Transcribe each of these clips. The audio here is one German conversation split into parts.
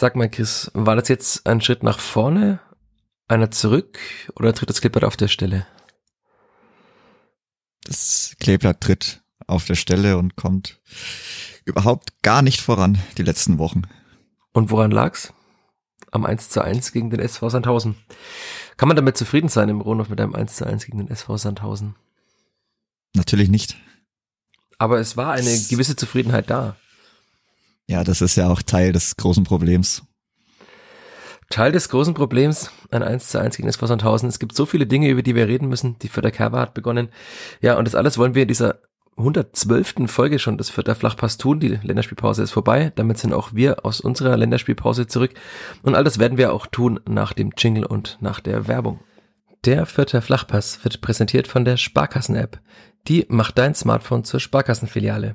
Sag mal, Chris, war das jetzt ein Schritt nach vorne, einer zurück oder tritt das Kleeblatt auf der Stelle? Das Kleeblatt tritt auf der Stelle und kommt überhaupt gar nicht voran die letzten Wochen. Und woran lag's? Am 1 zu 1 gegen den SV Sandhausen. Kann man damit zufrieden sein im Rohnhof mit einem 1 zu 1 gegen den SV Sandhausen? Natürlich nicht. Aber es war eine gewisse Zufriedenheit da. Ja, das ist ja auch Teil des großen Problems. Teil des großen Problems, ein 1 zu 1 gegen SV Sandhausen. Es gibt so viele Dinge, über die wir reden müssen. Die Vierter Kerber hat begonnen. Ja, und das alles wollen wir in dieser 112. Folge schon des Vierter Flachpass tun. Die Länderspielpause ist vorbei. Damit sind auch wir aus unserer Länderspielpause zurück. Und all das werden wir auch tun nach dem Jingle und nach der Werbung. Der Vierter Flachpass wird präsentiert von der Sparkassen-App. Die macht dein Smartphone zur Sparkassenfiliale.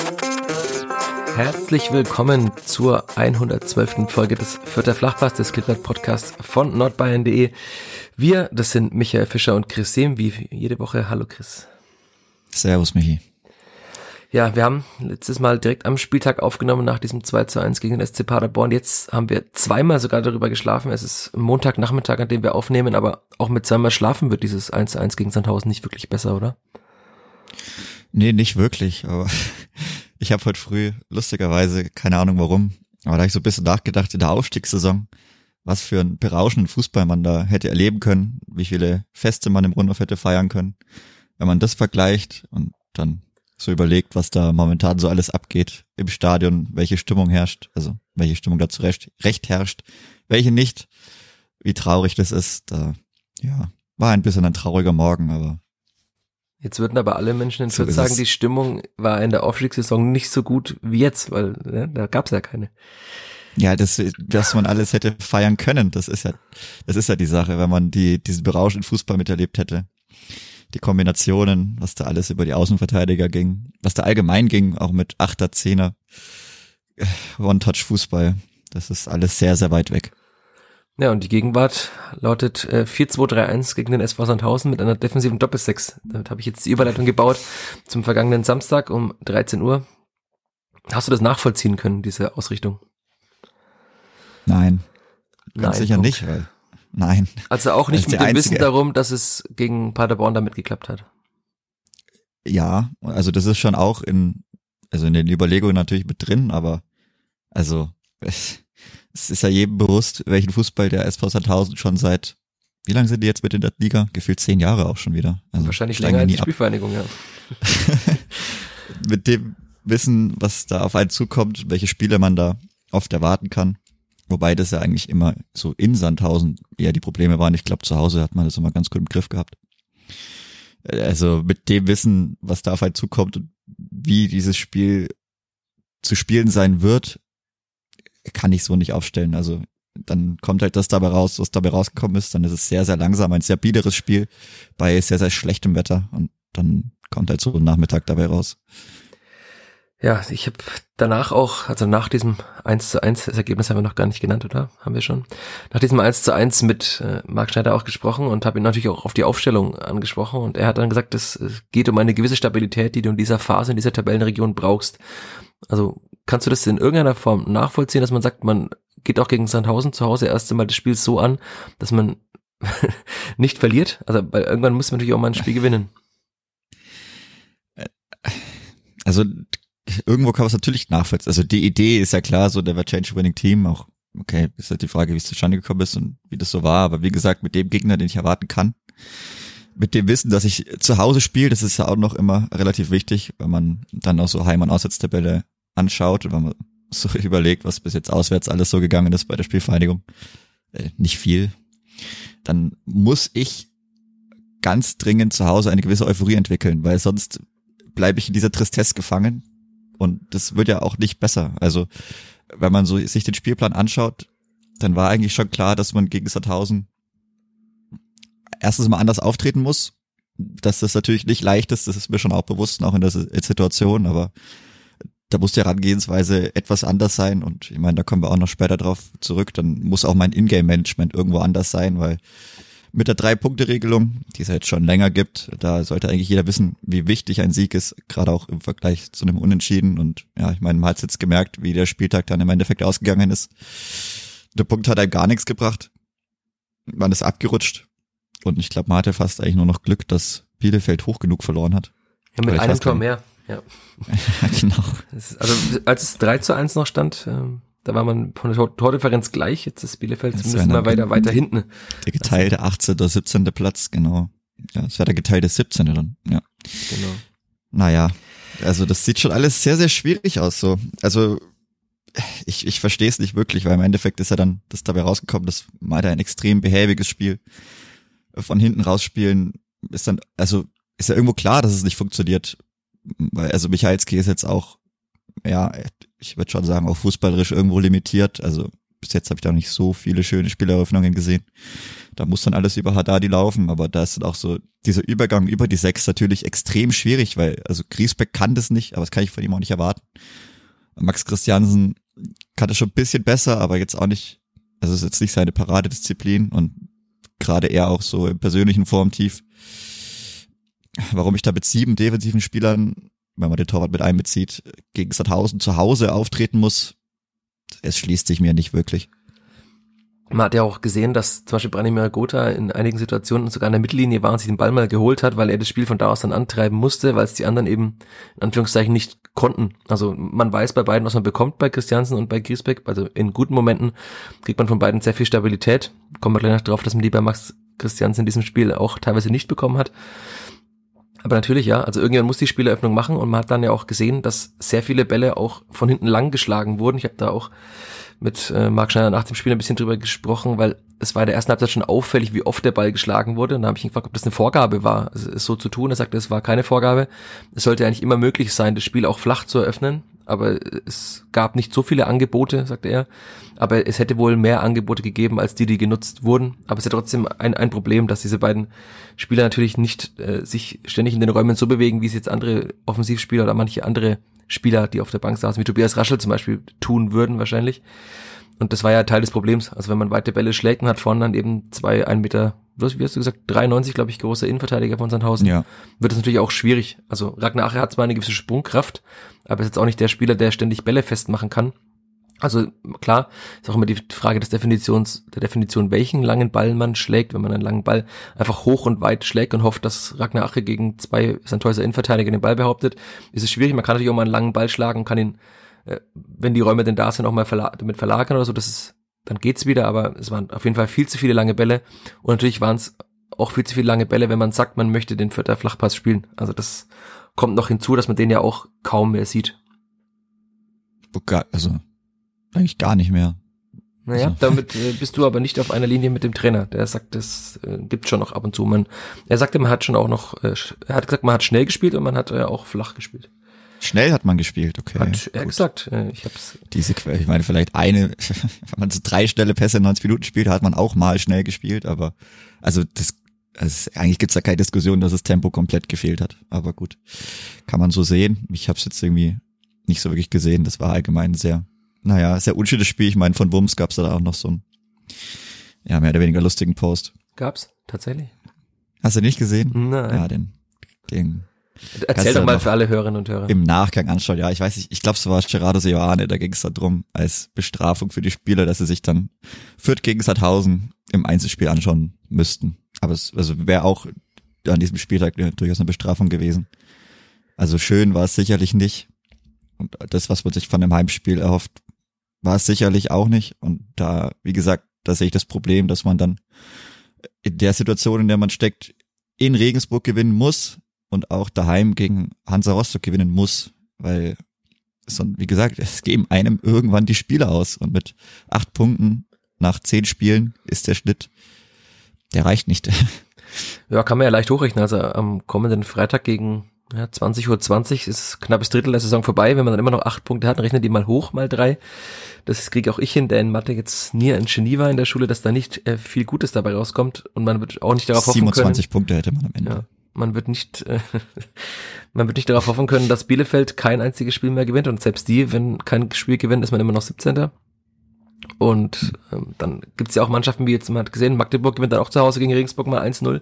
Herzlich willkommen zur 112. Folge des Vierter Flachpass des Kleeblatt Podcasts von nordbayern.de. Wir, das sind Michael Fischer und Chris Sehm, wie jede Woche. Hallo Chris. Servus Michi. Ja, wir haben letztes Mal direkt am Spieltag aufgenommen nach diesem 2 zu 1 gegen den SC Paderborn. Jetzt haben wir zweimal sogar darüber geschlafen. Es ist Montagnachmittag, an dem wir aufnehmen, aber auch mit zweimal schlafen wird dieses 1 zu 1 gegen Sandhausen nicht wirklich besser, oder? Nee, nicht wirklich, aber ich habe heute früh, lustigerweise, keine Ahnung warum, aber da habe ich so ein bisschen nachgedacht in der Aufstiegssaison, was für einen berauschenden Fußball man da hätte erleben können, wie viele Feste man im Rundhof hätte feiern können. Wenn man das vergleicht und dann so überlegt, was da momentan so alles abgeht im Stadion, welche Stimmung herrscht, also welche Stimmung dazu recht, recht herrscht, welche nicht, wie traurig das ist, da, ja, war ein bisschen ein trauriger Morgen, aber. Jetzt würden aber alle Menschen in so Fürth sagen, die Stimmung war in der Aufstiegssaison nicht so gut wie jetzt, weil ne, da gab's ja keine. Ja, das, dass man alles hätte feiern können, das ist ja, das ist ja die Sache, wenn man die, diesen berauschenden Fußball miterlebt hätte die Kombinationen, was da alles über die Außenverteidiger ging, was da allgemein ging, auch mit Achter, Zehner, äh, One-Touch-Fußball. Das ist alles sehr, sehr weit weg. Ja, und die Gegenwart lautet äh, 4-2-3-1 gegen den SV Sandhausen mit einer defensiven Doppelsechs. Damit habe ich jetzt die Überleitung gebaut zum vergangenen Samstag um 13 Uhr. Hast du das nachvollziehen können, diese Ausrichtung? Nein. Ganz Nein, sicher Punkt. nicht, weil Nein. Also auch nicht mit dem einzige. Wissen darum, dass es gegen Paderborn damit geklappt hat. Ja, also das ist schon auch in, also in den Überlegungen natürlich mit drin, aber also es, es ist ja jedem bewusst, welchen Fußball der SV Sandhausen schon seit, wie lange sind die jetzt mit in der Liga? Gefühlt zehn Jahre auch schon wieder. Also Wahrscheinlich länger als die Spielvereinigung, ja. mit dem Wissen, was da auf einen zukommt, welche Spiele man da oft erwarten kann, Wobei das ja eigentlich immer so in Sandhausen eher die Probleme waren. Ich glaube, zu Hause hat man das immer ganz gut im Griff gehabt. Also mit dem Wissen, was da auf einen zukommt und wie dieses Spiel zu spielen sein wird, kann ich so nicht aufstellen. Also dann kommt halt das dabei raus, was dabei rausgekommen ist. Dann ist es sehr, sehr langsam, ein sehr biederes Spiel bei sehr, sehr schlechtem Wetter und dann kommt halt so ein Nachmittag dabei raus. Ja, ich habe danach auch, also nach diesem 1 zu 1, das Ergebnis haben wir noch gar nicht genannt, oder? Haben wir schon? Nach diesem 1 zu 1 mit äh, Marc Schneider auch gesprochen und habe ihn natürlich auch auf die Aufstellung angesprochen und er hat dann gesagt, es geht um eine gewisse Stabilität, die du in dieser Phase, in dieser Tabellenregion brauchst. Also kannst du das in irgendeiner Form nachvollziehen, dass man sagt, man geht auch gegen Sandhausen zu Hause erst einmal das Spiel so an, dass man nicht verliert? Also weil irgendwann muss man natürlich auch mal ein Spiel gewinnen. Also irgendwo kann man es natürlich nachvollziehen. Also die Idee ist ja klar, so der Change Winning Team, auch okay, ist halt die Frage, wie es zustande gekommen ist und wie das so war, aber wie gesagt, mit dem Gegner, den ich erwarten kann, mit dem Wissen, dass ich zu Hause spiele, das ist ja auch noch immer relativ wichtig, wenn man dann auch so Heim- und Auswärtstabelle anschaut wenn man so überlegt, was bis jetzt auswärts alles so gegangen ist bei der Spielvereinigung, äh, nicht viel, dann muss ich ganz dringend zu Hause eine gewisse Euphorie entwickeln, weil sonst bleibe ich in dieser Tristesse gefangen und das wird ja auch nicht besser. Also, wenn man so sich den Spielplan anschaut, dann war eigentlich schon klar, dass man gegen Sandhausen erstens mal anders auftreten muss. Dass das natürlich nicht leicht ist, das ist mir schon auch bewusst, auch in der Situation, aber da muss die Herangehensweise etwas anders sein und ich meine, da kommen wir auch noch später drauf zurück, dann muss auch mein Ingame-Management irgendwo anders sein, weil mit der Drei-Punkte-Regelung, die es jetzt schon länger gibt. Da sollte eigentlich jeder wissen, wie wichtig ein Sieg ist, gerade auch im Vergleich zu einem Unentschieden. Und ja, ich meine, man hat jetzt gemerkt, wie der Spieltag dann im Endeffekt ausgegangen ist. Der Punkt hat einem gar nichts gebracht. Man ist abgerutscht. Und ich glaube, man hatte fast eigentlich nur noch Glück, dass Bielefeld hoch genug verloren hat. Ja, mit einem Tor mehr. Ja. genau. also als es 3 zu 1 noch stand, ähm, da war man von der Tordifferenz gleich, jetzt ist Bielefeld zumindest mal weiter, weiter hinten. Der geteilte 18. oder 17. Platz, genau. Ja, es wäre der geteilte 17. dann, ja. Genau. Naja, also das sieht schon alles sehr, sehr schwierig aus so. Also ich, ich verstehe es nicht wirklich, weil im Endeffekt ist ja dann das dabei rausgekommen, dass mal ein extrem behäbiges Spiel von hinten rausspielen ist dann, also ist ja irgendwo klar, dass es nicht funktioniert. Weil, also Michalski ist jetzt auch, ja, ich würde schon sagen, auch fußballerisch irgendwo limitiert. Also bis jetzt habe ich da nicht so viele schöne Spieleröffnungen gesehen. Da muss dann alles über Haddadi laufen, aber da ist auch so dieser Übergang über die Sechs natürlich extrem schwierig, weil also Griesbeck kann das nicht, aber das kann ich von ihm auch nicht erwarten. Max Christiansen kann das schon ein bisschen besser, aber jetzt auch nicht, also ist jetzt nicht seine Paradedisziplin und gerade er auch so im persönlichen Formtief. Warum ich da mit sieben defensiven Spielern wenn man den Torwart mit einbezieht, gegen Sandhausen zu Hause auftreten muss, es schließt sich mir nicht wirklich. Man hat ja auch gesehen, dass zum Beispiel Branimir Gotha in einigen Situationen sogar in der Mittellinie war und sich den Ball mal geholt hat, weil er das Spiel von da aus dann antreiben musste, weil es die anderen eben in Anführungszeichen nicht konnten. Also man weiß bei beiden, was man bekommt bei Christiansen und bei Griesbeck. Also in guten Momenten kriegt man von beiden sehr viel Stabilität. Kommen wir gleich noch drauf, dass man die bei Max Christiansen in diesem Spiel auch teilweise nicht bekommen hat. Aber natürlich, ja, also irgendjemand muss die Spieleröffnung machen und man hat dann ja auch gesehen, dass sehr viele Bälle auch von hinten lang geschlagen wurden. Ich habe da auch mit äh, Marc Schneider nach dem Spiel ein bisschen drüber gesprochen, weil es war in der ersten Halbzeit schon auffällig, wie oft der Ball geschlagen wurde. Und da habe ich ihn gefragt, ob das eine Vorgabe war, es so zu tun. Er sagte, es war keine Vorgabe. Es sollte eigentlich immer möglich sein, das Spiel auch flach zu eröffnen aber es gab nicht so viele Angebote, sagte er. Aber es hätte wohl mehr Angebote gegeben, als die, die genutzt wurden. Aber es ist ja trotzdem ein, ein Problem, dass diese beiden Spieler natürlich nicht äh, sich ständig in den Räumen so bewegen, wie es jetzt andere Offensivspieler oder manche andere Spieler, die auf der Bank saßen, wie Tobias Raschel zum Beispiel, tun würden wahrscheinlich. Und das war ja Teil des Problems. Also wenn man weite Bälle schlägt und hat vorne dann eben zwei, ein Meter, wie hast du gesagt, 93, glaube ich, große Innenverteidiger von Sandhausen, ja. wird es natürlich auch schwierig. Also Ragnar Ache hat zwar eine gewisse Sprungkraft, aber ist jetzt auch nicht der Spieler, der ständig Bälle festmachen kann. Also klar, ist auch immer die Frage des Definitions, der Definition, welchen langen Ball man schlägt. Wenn man einen langen Ball einfach hoch und weit schlägt und hofft, dass Ragnar Ache gegen zwei Sandhäuser Innenverteidiger den Ball behauptet, ist es schwierig. Man kann natürlich auch mal einen langen Ball schlagen kann ihn äh, wenn die Räume denn da sind, auch mal verla damit verlagern oder so, das ist, dann geht's wieder, aber es waren auf jeden Fall viel zu viele lange Bälle und natürlich waren es auch viel zu viele lange Bälle, wenn man sagt, man möchte den vierter Flachpass spielen. Also das kommt noch hinzu, dass man den ja auch kaum mehr sieht. Also eigentlich gar nicht mehr. Naja, also. damit äh, bist du aber nicht auf einer Linie mit dem Trainer. Der sagt, es äh, gibt schon noch ab und zu. Man, er sagte, man hat schon auch noch, äh, er hat gesagt, man hat schnell gespielt und man hat äh, auch flach gespielt. Schnell hat man gespielt, okay. Hat gesagt, äh, ich hab's. Diese, ich meine, vielleicht eine, wenn man so drei schnelle Pässe in 90 Minuten spielt, hat man auch mal schnell gespielt, aber, also das, also eigentlich gibt's da keine Diskussion, dass das Tempo komplett gefehlt hat. Aber gut, kann man so sehen. Ich habe es jetzt irgendwie nicht so wirklich gesehen. Das war allgemein sehr, naja, sehr unschönes Spiel. Ich meine, von Wums gab's da auch noch so ein, ja, mehr oder weniger lustigen Post. Gab's, tatsächlich. Hast du nicht gesehen? Nein. Ja, den, den Erzähl doch mal für alle Hörerinnen und Hörer. Im Nachgang anschauen, ja, ich weiß nicht, ich glaube, es war Gerardo Seoane, da ging es darum, als Bestrafung für die Spieler, dass sie sich dann Fürth gegen Sandhausen im Einzelspiel anschauen müssten. Aber es also wäre auch an diesem Spieltag durchaus eine Bestrafung gewesen. Also schön war es sicherlich nicht. Und das, was man sich von dem Heimspiel erhofft, war es sicherlich auch nicht. Und da, wie gesagt, da sehe ich das Problem, dass man dann in der Situation, in der man steckt, in Regensburg gewinnen muss, und auch daheim gegen Hansa Rostock gewinnen muss, weil so, wie gesagt, es geben einem irgendwann die Spiele aus und mit acht Punkten nach zehn Spielen ist der Schnitt, der reicht nicht. Ja, kann man ja leicht hochrechnen. Also am kommenden Freitag gegen Ja, 20.20 Uhr 20 ist knappes Drittel der Saison vorbei. Wenn man dann immer noch acht Punkte hat, rechnet die mal hoch, mal drei. Das kriege auch ich hin, der in Mathe jetzt nie ein Genie war in der Schule, dass da nicht äh, viel Gutes dabei rauskommt und man wird auch nicht darauf hoffen 27 können. Punkte hätte man am Ende. Ja, man wird nicht, äh, man wird nicht darauf hoffen können, dass Bielefeld kein einziges Spiel mehr gewinnt und selbst die, wenn kein Spiel gewinnt, ist man immer noch 17. Und ähm, dann gibt's ja auch Mannschaften, wie jetzt man hat gesehen, Magdeburg gewinnt dann auch zu Hause gegen Regensburg mal 1-0.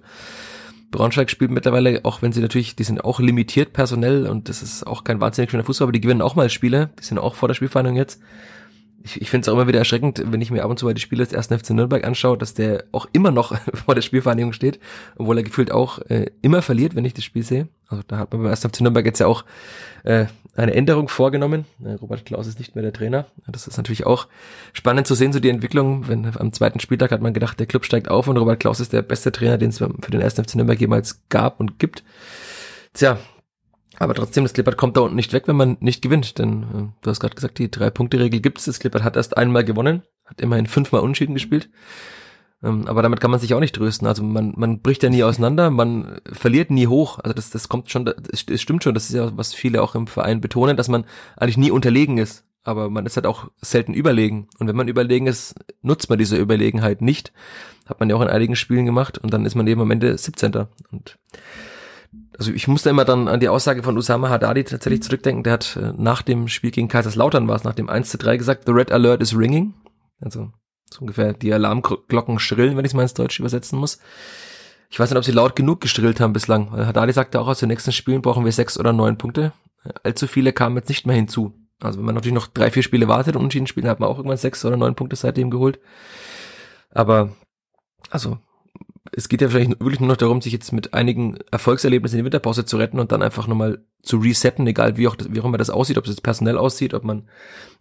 Braunschweig spielt mittlerweile, auch wenn sie natürlich, die sind auch limitiert personell und das ist auch kein wahnsinnig schöner Fußball, aber die gewinnen auch mal Spiele, die sind auch vor der Spielverhandlung jetzt. Ich, ich finde es auch immer wieder erschreckend, wenn ich mir ab und zu mal die Spiele des ersten FC Nürnberg anschaue, dass der auch immer noch vor der Spielvereinigung steht, obwohl er gefühlt auch äh, immer verliert, wenn ich das Spiel sehe. Also da hat man beim ersten FC Nürnberg jetzt ja auch äh, eine Änderung vorgenommen. Robert Klaus ist nicht mehr der Trainer. Das ist natürlich auch spannend zu sehen, so die Entwicklung. Wenn am zweiten Spieltag hat man gedacht, der Club steigt auf und Robert Klaus ist der beste Trainer, den es für den ersten FC Nürnberg jemals gab und gibt. Tja, aber trotzdem, das Clippert kommt da unten nicht weg, wenn man nicht gewinnt. Denn äh, du hast gerade gesagt, die Drei-Punkte-Regel gibt es. Das Clippert hat erst einmal gewonnen, hat immerhin fünfmal Unentschieden gespielt. Ähm, aber damit kann man sich auch nicht trösten. Also man, man bricht ja nie auseinander, man verliert nie hoch. Also das, das kommt schon, es stimmt schon, das ist ja, was viele auch im Verein betonen, dass man eigentlich nie unterlegen ist. Aber man ist halt auch selten überlegen. Und wenn man überlegen ist, nutzt man diese Überlegenheit nicht. Hat man ja auch in einigen Spielen gemacht und dann ist man eben am Ende 17. Und also ich musste immer dann an die Aussage von Usama Haddadi tatsächlich zurückdenken. Der hat äh, nach dem Spiel gegen Kaiserslautern war es, nach dem 1 zu 3 gesagt, the red alert is ringing. Also so ungefähr die Alarmglocken schrillen, wenn ich es mal ins Deutsche übersetzen muss. Ich weiß nicht, ob sie laut genug gestrillt haben bislang. Haddadi sagte auch, aus den nächsten Spielen brauchen wir sechs oder neun Punkte. Allzu viele kamen jetzt nicht mehr hinzu. Also wenn man natürlich noch drei, vier Spiele wartet und unentschieden spielen, hat man auch irgendwann sechs oder neun Punkte seitdem geholt. Aber also es geht ja vielleicht wirklich nur noch darum, sich jetzt mit einigen Erfolgserlebnissen in die Winterpause zu retten und dann einfach nochmal zu resetten, egal wie auch, das, wie auch immer das aussieht, ob es jetzt personell aussieht, ob man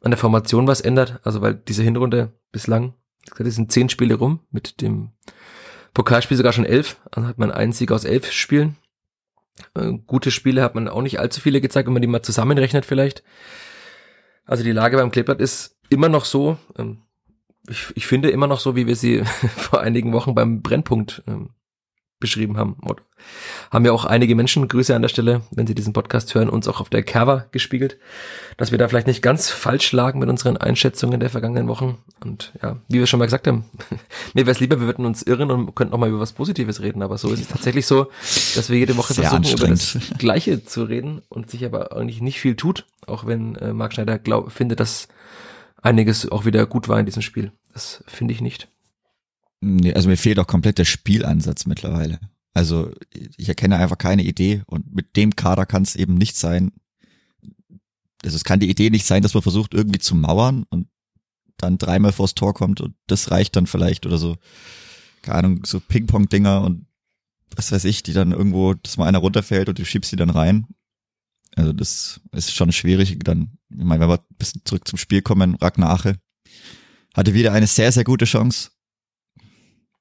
an der Formation was ändert. Also weil diese Hinrunde bislang, es sind zehn Spiele rum, mit dem Pokalspiel sogar schon elf, dann hat man einen Sieg aus elf Spielen. Äh, gute Spiele hat man auch nicht allzu viele gezeigt, wenn man die mal zusammenrechnet vielleicht. Also die Lage beim Kleeblatt ist immer noch so, ähm, ich, ich finde immer noch so, wie wir sie vor einigen Wochen beim Brennpunkt ähm, beschrieben haben. Und haben ja auch einige Menschen, Grüße an der Stelle, wenn sie diesen Podcast hören, uns auch auf der Cover gespiegelt, dass wir da vielleicht nicht ganz falsch lagen mit unseren Einschätzungen der vergangenen Wochen. Und ja, wie wir schon mal gesagt haben, mir wäre es lieber, wir würden uns irren und könnten auch mal über was Positives reden. Aber so ist es tatsächlich so, dass wir jede Woche Sehr versuchen, über das Gleiche zu reden und sich aber eigentlich nicht viel tut, auch wenn äh, Marc Schneider glaub, findet, dass einiges auch wieder gut war in diesem Spiel. Das finde ich nicht. Nee, also mir fehlt auch komplett der Spielansatz mittlerweile. Also ich erkenne einfach keine Idee und mit dem Kader kann es eben nicht sein. Also es kann die Idee nicht sein, dass man versucht irgendwie zu mauern und dann dreimal vors Tor kommt und das reicht dann vielleicht oder so. Keine Ahnung, so Ping-Pong-Dinger und was weiß ich, die dann irgendwo, dass mal einer runterfällt und du schiebst die dann rein. Also das ist schon schwierig. Dann, ich meine, wenn wir ein bisschen zurück zum Spiel kommen, Ragnache hatte wieder eine sehr, sehr gute Chance.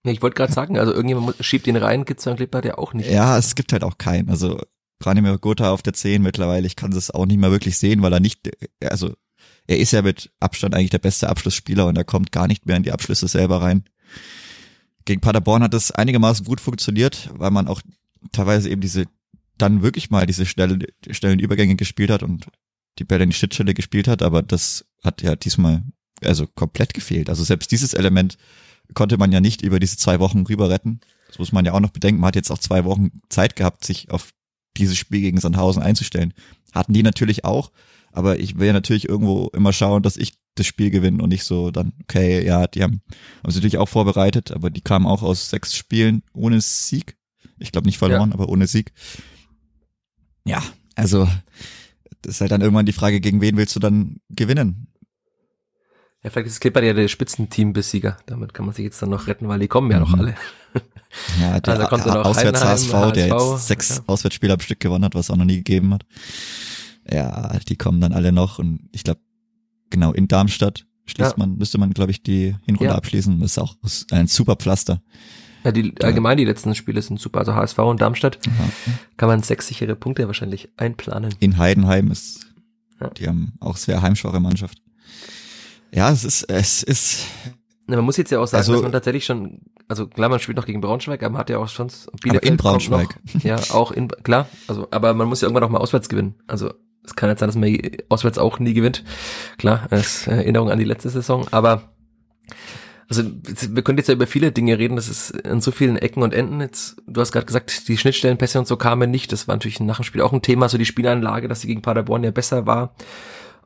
Ja, ich wollte gerade sagen, also irgendjemand schiebt ihn rein, gibt's dann Clip hat ja auch nicht. Ja, es gibt halt auch keinen. Also Branimir Gotha auf der 10 mittlerweile, ich kann das auch nicht mehr wirklich sehen, weil er nicht, also er ist ja mit Abstand eigentlich der beste Abschlussspieler und er kommt gar nicht mehr in die Abschlüsse selber rein. Gegen Paderborn hat es einigermaßen gut funktioniert, weil man auch teilweise eben diese dann wirklich mal diese schnellen, schnellen Übergänge gespielt hat und die Bälle in die Schnittstelle gespielt hat, aber das hat ja diesmal also komplett gefehlt. Also selbst dieses Element konnte man ja nicht über diese zwei Wochen rüber retten. Das muss man ja auch noch bedenken. Man hat jetzt auch zwei Wochen Zeit gehabt, sich auf dieses Spiel gegen Sandhausen einzustellen. Hatten die natürlich auch, aber ich will ja natürlich irgendwo immer schauen, dass ich das Spiel gewinne und nicht so dann, okay, ja, die haben, haben sich natürlich auch vorbereitet, aber die kamen auch aus sechs Spielen ohne Sieg. Ich glaube nicht verloren, ja. aber ohne Sieg ja, also das ist halt dann irgendwann die Frage, gegen wen willst du dann gewinnen? Ja, vielleicht ist Clipper ja der Spitzenteam-Besieger. Damit kann man sich jetzt dann noch retten, weil die kommen ja mhm. noch alle. Ja, der also Auswärts HSV, HSV, der jetzt sechs ja. Auswärtsspiele am Stück gewonnen hat, was auch noch nie gegeben hat. Ja, die kommen dann alle noch und ich glaube, genau in Darmstadt schließt ja. man, müsste man, glaube ich, die Hinrunde ja. abschließen. Das ist auch ein super Pflaster. Ja, die, allgemein die letzten Spiele sind super. Also HSV und Darmstadt ja. kann man sechs sichere Punkte wahrscheinlich einplanen. In Heidenheim ist, ja. die haben auch sehr heimschwache Mannschaft. Ja, es ist, es ist Man muss jetzt ja auch sagen, Also- dass man tatsächlich schon, also klar, man spielt noch gegen Braunschweig, aber man hat ja auch schon Aber in Braunschweig. Noch, ja, auch in, klar, also, aber man muss ja irgendwann auch mal auswärts gewinnen. Also, es kann jetzt sein, dass man auswärts auch nie gewinnt. Klar, als Erinnerung an die letzte Saison, aber also wir können jetzt ja über viele Dinge reden, das ist an so vielen Ecken und Enden. Jetzt, du hast gerade gesagt, die Schnittstellenpässe und so kamen nicht. Das war natürlich nach dem Spiel auch ein Thema, so die Spielanlage, dass sie gegen Paderborn ja besser war.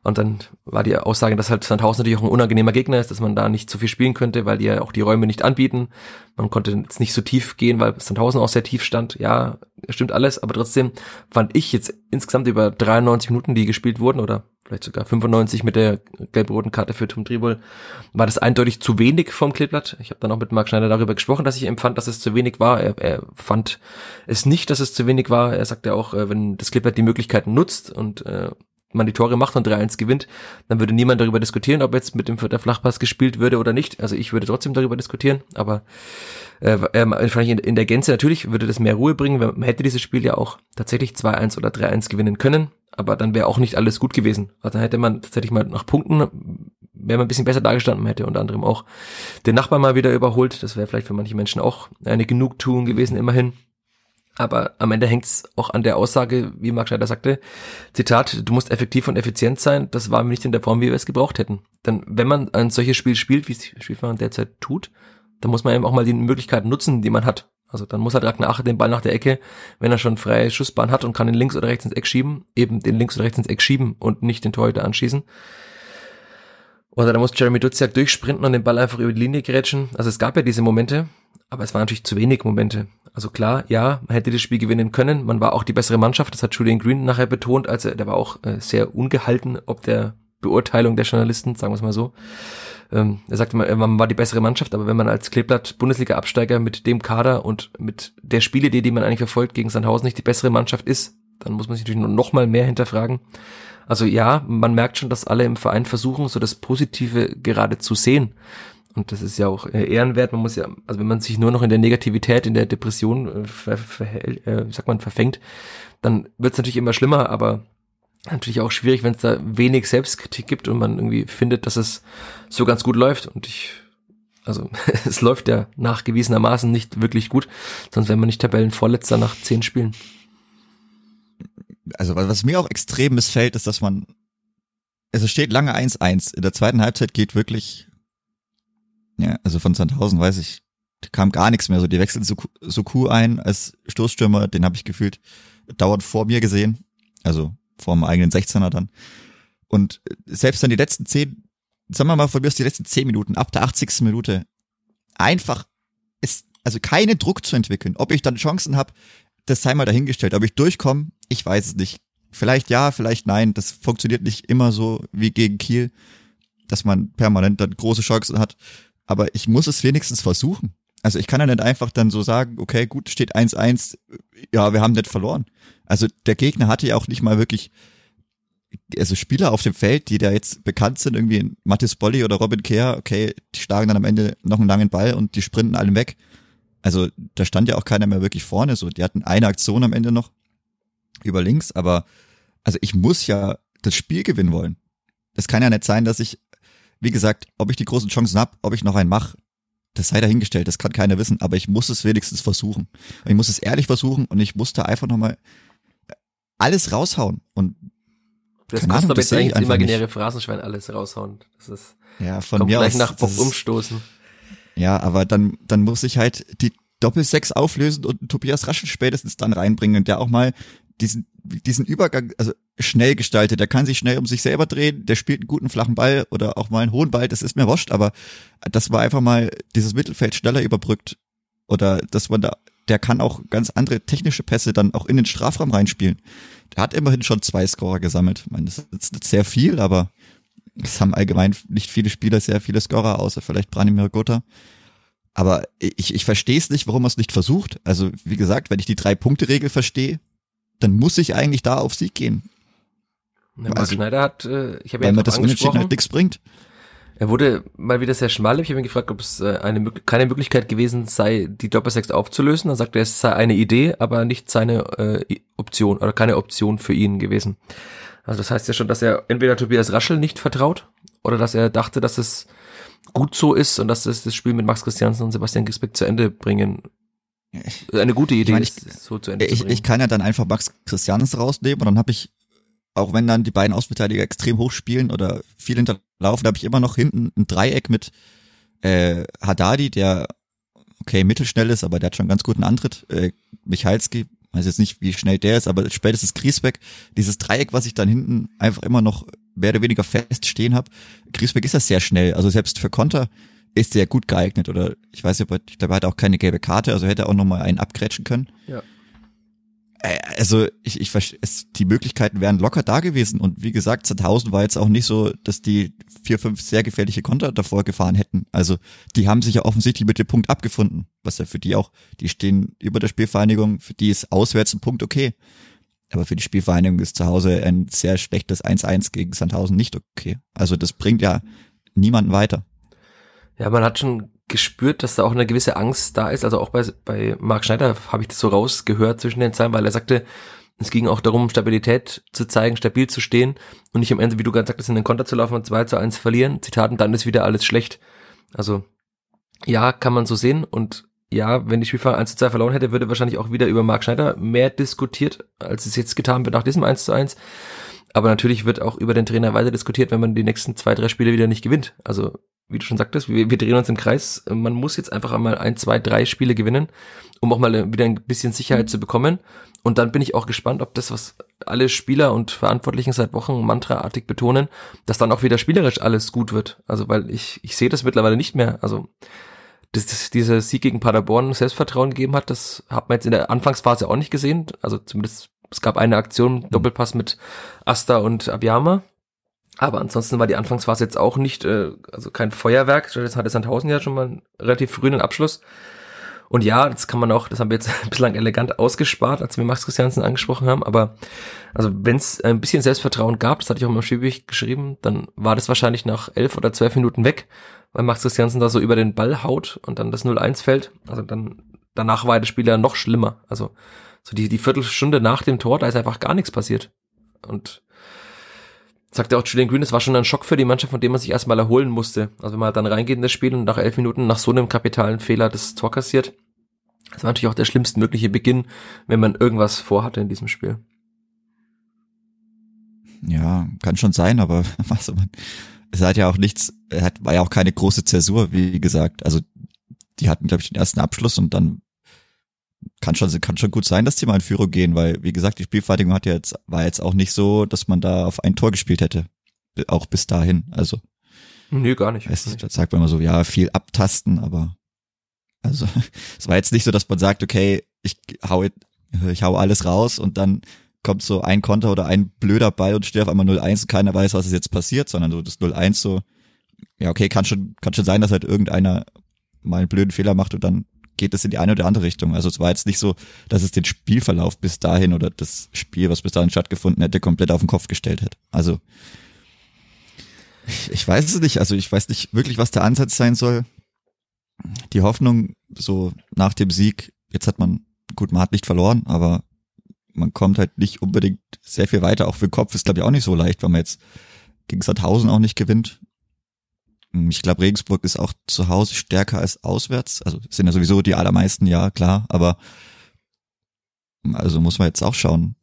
Und dann war die Aussage, dass halt Sandhausen natürlich auch ein unangenehmer Gegner ist, dass man da nicht so viel spielen könnte, weil die ja auch die Räume nicht anbieten. Man konnte jetzt nicht so tief gehen, weil Sandhausen auch sehr tief stand. Ja, stimmt alles, aber trotzdem fand ich jetzt insgesamt über 93 Minuten, die gespielt wurden, oder vielleicht sogar 95 mit der gelb-roten Karte für Tom Tribol, war das eindeutig zu wenig vom Kleeblatt. Ich habe dann auch mit Marc Schneider darüber gesprochen, dass ich empfand, dass es zu wenig war. Er, er fand es nicht, dass es zu wenig war. Er sagte auch, äh, wenn das Kleeblatt die Möglichkeiten nutzt und äh, man die Tore macht und 3-1 gewinnt, dann würde niemand darüber diskutieren, ob jetzt mit dem der Flachpass gespielt würde oder nicht. Also ich würde trotzdem darüber diskutieren, aber äh, äh, wahrscheinlich in, in der Gänze natürlich würde das mehr Ruhe bringen. Man hätte dieses Spiel ja auch tatsächlich 2-1 oder 3-1 gewinnen können, aber dann wäre auch nicht alles gut gewesen. Also dann hätte man tatsächlich mal nach Punkten, wäre man ein bisschen besser dargestanden, man hätte unter anderem auch den Nachbarn mal wieder überholt. Das wäre vielleicht für manche Menschen auch eine Genugtuung gewesen, immerhin. Aber am Ende hängt es auch an der Aussage, wie Marc Schneider sagte, Zitat, du musst effektiv und effizient sein. Das war nicht in der Form, wie wir es gebraucht hätten. Denn wenn man ein solches Spiel spielt, wie es Spielfahrer derzeit tut, dann muss man eben auch mal die Möglichkeiten nutzen, die man hat. Also dann muss halt Ragnar Ache den Ball nach der Ecke, wenn er schon freie Schussbahn hat und kann den links oder rechts ins Eck schieben, eben den links oder rechts ins Eck schieben und nicht den Torhüter anschießen. Oder da muss Jeremy Duziak durchsprinten und den Ball einfach über die Linie grätschen. Also es gab ja diese Momente, aber es waren natürlich zu wenig Momente. Also klar, ja, man hätte das Spiel gewinnen können. Man war auch die bessere Mannschaft. Das hat Julian Green nachher betont. Also der war auch äh, sehr ungehalten, ob der Beurteilung der Journalisten, sagen wir es mal so. Ähm, er sagte mal, man war die bessere Mannschaft, aber wenn man als Kleeblatt Bundesliga-Absteiger mit dem Kader und mit der Spielidee, die man eigentlich verfolgt gegen Sandhausen nicht die bessere Mannschaft ist, dann muss man sich natürlich noch mal mehr hinterfragen. Also ja, man merkt schon, dass alle im Verein versuchen, so das Positive gerade zu sehen. Und das ist ja auch äh, ehrenwert. Man muss ja, also wenn man sich nur noch in der Negativität, in der Depression, äh, ver, ver, äh, sagt man, verfängt, dann wird es natürlich immer schlimmer, aber natürlich auch schwierig, wenn es da wenig Selbstkritik gibt und man irgendwie findet, dass es so ganz gut läuft. Und ich, also es läuft ja nachgewiesenermaßen nicht wirklich gut, sonst wäre man nicht Tabellenvorletzter nach zehn Spielen. Also was mir auch extrem missfällt, ist, dass man, es steht lange 1-1. In der zweiten Halbzeit geht wirklich, ja, also von Sandhausen weiß ich, kam gar nichts mehr. So, die wechseln Soku ein als Stoßstürmer, den habe ich gefühlt dauernd vor mir gesehen. Also vor dem eigenen 16er dann. Und selbst dann die letzten zehn, sagen wir mal, von mir aus die letzten zehn Minuten, ab der 80. Minute, einfach ist, also keinen Druck zu entwickeln. Ob ich dann Chancen habe, das sei mal dahingestellt. Ob ich durchkomme, ich weiß es nicht. Vielleicht ja, vielleicht nein. Das funktioniert nicht immer so wie gegen Kiel, dass man permanent dann große Chancen hat. Aber ich muss es wenigstens versuchen. Also ich kann ja nicht einfach dann so sagen, okay, gut, steht 1-1, ja, wir haben nicht verloren. Also der Gegner hatte ja auch nicht mal wirklich, also Spieler auf dem Feld, die da jetzt bekannt sind, irgendwie Mathis Bolli oder Robin Kehr, okay, die schlagen dann am Ende noch einen langen Ball und die sprinten alle weg. Also da stand ja auch keiner mehr wirklich vorne, so die hatten eine Aktion am Ende noch über links, aber also ich muss ja das Spiel gewinnen wollen. Das kann ja nicht sein, dass ich, wie gesagt, ob ich die großen Chancen hab, ob ich noch einen mache, das sei dahingestellt, das kann keiner wissen, aber ich muss es wenigstens versuchen. Ich muss es ehrlich versuchen und ich muss da einfach nochmal alles raushauen. Und das kostet Ahnung, aber jetzt eigentlich das imaginäre Phrasenschwein alles raushauen. Das ist, ja, von kommt mir gleich aus. nach Bock umstoßen. Ja, aber dann, dann muss ich halt die Doppelsechs auflösen und Tobias Raschen spätestens dann reinbringen und der auch mal diesen, diesen Übergang, also schnell gestaltet. Der kann sich schnell um sich selber drehen, der spielt einen guten flachen Ball oder auch mal einen hohen Ball, das ist mir wurscht, aber das war einfach mal dieses Mittelfeld schneller überbrückt. Oder dass man da, der kann auch ganz andere technische Pässe dann auch in den Strafraum reinspielen. Der hat immerhin schon zwei Scorer gesammelt. Ich meine, das ist nicht sehr viel, aber es haben allgemein nicht viele Spieler sehr viele Scorer, außer vielleicht Branimir Gotha. Aber ich, ich verstehe es nicht, warum man es nicht versucht. Also, wie gesagt, wenn ich die Drei-Punkte-Regel verstehe, dann muss ich eigentlich da auf Sieg gehen. Marc Also, Schneider hat, äh, ich habe ja mir das Unentschieden halt nichts bringt. er wurde mal wieder sehr schmal. Ich habe ihn gefragt, ob es äh, eine, keine Möglichkeit gewesen sei, die Doppelsechs aufzulösen. Dann sagte er, es sei eine Idee, aber nicht seine äh, Option oder keine Option für ihn gewesen. Also das heißt ja schon, dass er entweder Tobias Raschel nicht vertraut oder dass er dachte, dass es gut so ist und dass das das Spiel mit Max Christiansen und Sebastian Gisbeck zu Ende bringen. Eine gute Idee ich mein, ich, ist, so zu Ende ich, zu bringen. ich kann ja dann einfach Max Christiansen rausnehmen und dann habe ich, auch wenn dann die beiden Außenverteidiger extrem hoch spielen oder viel hinterlaufen, habe ich immer noch hinten ein Dreieck mit äh, Haddadi, der okay mittelschnell ist, aber der hat schon einen ganz guten Antritt. Äh, Michalski, weiß jetzt nicht, wie schnell der ist, aber spätestens Griesbeck, dieses Dreieck, was ich dann hinten einfach immer noch mehr oder weniger fest stehen habe. Griesbeck ist das sehr schnell, also selbst für Konter ist der gut geeignet oder ich weiß nicht, ich glaube, er hat auch keine gelbe Karte, also hätte er auch nochmal einen abgrätschen können. Ja. Äh, Also ich, ich verstehe, die Möglichkeiten wären locker da gewesen und wie gesagt, Sandhausen war jetzt auch nicht so, dass die vier, fünf sehr gefährliche Konter davor gefahren hätten. Also die haben sich ja offensichtlich mit dem Punkt abgefunden, was ja für die auch, die stehen über der Spielvereinigung, für die ist auswärts ein Punkt okay. Aber für die Spielvereinigung ist zu Hause ein sehr schlechtes 1-1 gegen Sandhausen nicht okay. Also das bringt ja niemanden weiter. Ja, man hat schon gespürt, dass da auch eine gewisse Angst da ist. Also auch bei, bei Marc Schneider habe ich das so rausgehört zwischen den Zeilen, weil er sagte, es ging auch darum, Stabilität zu zeigen, stabil zu stehen und nicht am Ende, wie du gerade sagtest, in den Konter zu laufen und 2 zu 1 verlieren. Zitat, und dann ist wieder alles schlecht. Also, ja, kann man so sehen und ja, wenn die Spielfahrer 1 zu 2 verloren hätte, würde wahrscheinlich auch wieder über Marc Schneider mehr diskutiert, als es jetzt getan wird nach diesem 1 zu 1. Aber natürlich wird auch über den Trainer weiter diskutiert, wenn man die nächsten zwei, drei Spiele wieder nicht gewinnt. Also, wie du schon sagtest, wir, wir drehen uns im Kreis. Man muss jetzt einfach einmal ein, zwei, drei Spiele gewinnen, um auch mal wieder ein bisschen Sicherheit zu bekommen. Und dann bin ich auch gespannt, ob das, was alle Spieler und Verantwortlichen seit Wochen mantraartig betonen, dass dann auch wieder spielerisch alles gut wird. Also, weil ich, ich sehe das mittlerweile nicht mehr. Also, dass das, dieser Sieg gegen Paderborn Selbstvertrauen gegeben hat, das hat man jetzt in der Anfangsphase auch nicht gesehen. Also zumindest, es gab eine Aktion, Doppelpass mit Asta und Abiyama. Aber ansonsten war die Anfangsphase jetzt auch nicht, äh, also kein Feuerwerk. Stattdessen hatte Sandhausen ja schon mal einen relativ frühen Abschluss. Und ja, das kann man auch, das haben wir jetzt bislang elegant ausgespart, als wir Max Christiansen angesprochen haben. Aber also wenn es ein bisschen Selbstvertrauen gab, das hatte ich auch im Spielbericht geschrieben, dann war das wahrscheinlich nach elf oder zwölf Minuten weg, weil Max Christiansen da so über den Ball haut und dann das 0-1 fällt. Also dann danach war das Spiel ja noch schlimmer. Also so die, die Viertelstunde nach dem Tor, da ist einfach gar nichts passiert. Und sagte auch Julian Green, es war schon ein Schock für die Mannschaft, von dem man sich erstmal erholen musste. Also wenn man dann reingeht in das Spiel und nach elf Minuten nach so einem kapitalen Fehler das Tor kassiert, das war natürlich auch der schlimmstmögliche Beginn, wenn man irgendwas vorhatte in diesem Spiel. Ja, kann schon sein, aber was man, es hat ja auch nichts, es hat, war ja auch keine große Zäsur, wie gesagt. Also die hatten, glaube ich, den ersten Abschluss und dann kann schon, kann schon gut sein, dass die mal in Führung gehen, weil, wie gesagt, die Spielverteidigung hat ja jetzt, war jetzt auch nicht so, dass man da auf ein Tor gespielt hätte. Auch bis dahin. Also, Nö, gar nicht. weißt du, da sagt man immer so, ja, viel abtasten, aber also es war jetzt nicht so, dass man sagt, okay, ich hau, ich hau alles raus und dann kommt so ein Konter oder ein blöder Ball und steht auf einmal 0-1 und keiner weiß, was ist jetzt passiert, sondern so das 0-1 so, ja, okay, kann schon, kann schon sein, dass halt irgendeiner mal einen blöden Fehler macht und dann geht es in die eine oder andere Richtung. Also es war jetzt nicht so, dass es den Spielverlauf bis dahin oder das Spiel, was bis dahin stattgefunden hätte, komplett auf den Kopf gestellt hätte. Also ich, ich weiß es nicht. Also ich weiß nicht wirklich, was der Ansatz sein soll. Die Hoffnung, so nach dem Sieg, jetzt hat man, gut, man hat nicht verloren, aber man kommt halt nicht unbedingt sehr viel weiter. Auch für den Kopf ist, glaube ich, auch nicht so leicht, weil man jetzt gegen Sandhausen auch nicht gewinnt. Ich glaube, Regensburg ist auch zu Hause stärker als auswärts. Also sind ja sowieso die allermeisten, ja, klar, aber also muss man jetzt auch schauen,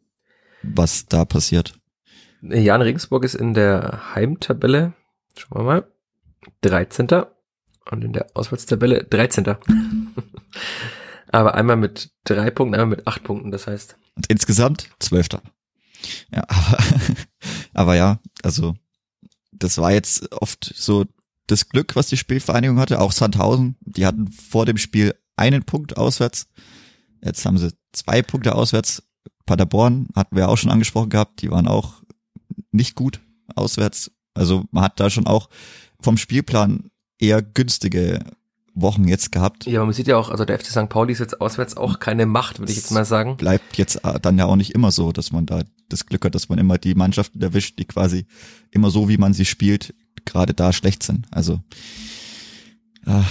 was da passiert. Jan Regensburg ist in der Heimtabelle, schauen wir mal, 13. und in der Auswärtstabelle 13. aber einmal mit drei Punkten, einmal mit acht Punkten, das heißt. Und insgesamt Zwölfter. Ja, aber, aber ja, also das war jetzt oft so das Glück, was die Spielvereinigung hatte. Auch Sandhausen, die hatten vor dem Spiel einen Punkt auswärts. Jetzt haben sie zwei Punkte auswärts. Paderborn hatten wir auch schon angesprochen gehabt, die waren auch nicht gut auswärts. Also man hat da schon auch vom Spielplan eher günstige Wochen jetzt gehabt. Ja, aber man sieht ja auch, also der FC St. Pauli ist jetzt auswärts auch keine Macht, würde ich jetzt mal sagen. Bleibt jetzt dann ja auch nicht immer so, dass man da das Glück hat, dass man immer die Mannschaften erwischt, die quasi immer so, wie man sie spielt, gerade da schlecht sind. Also ah,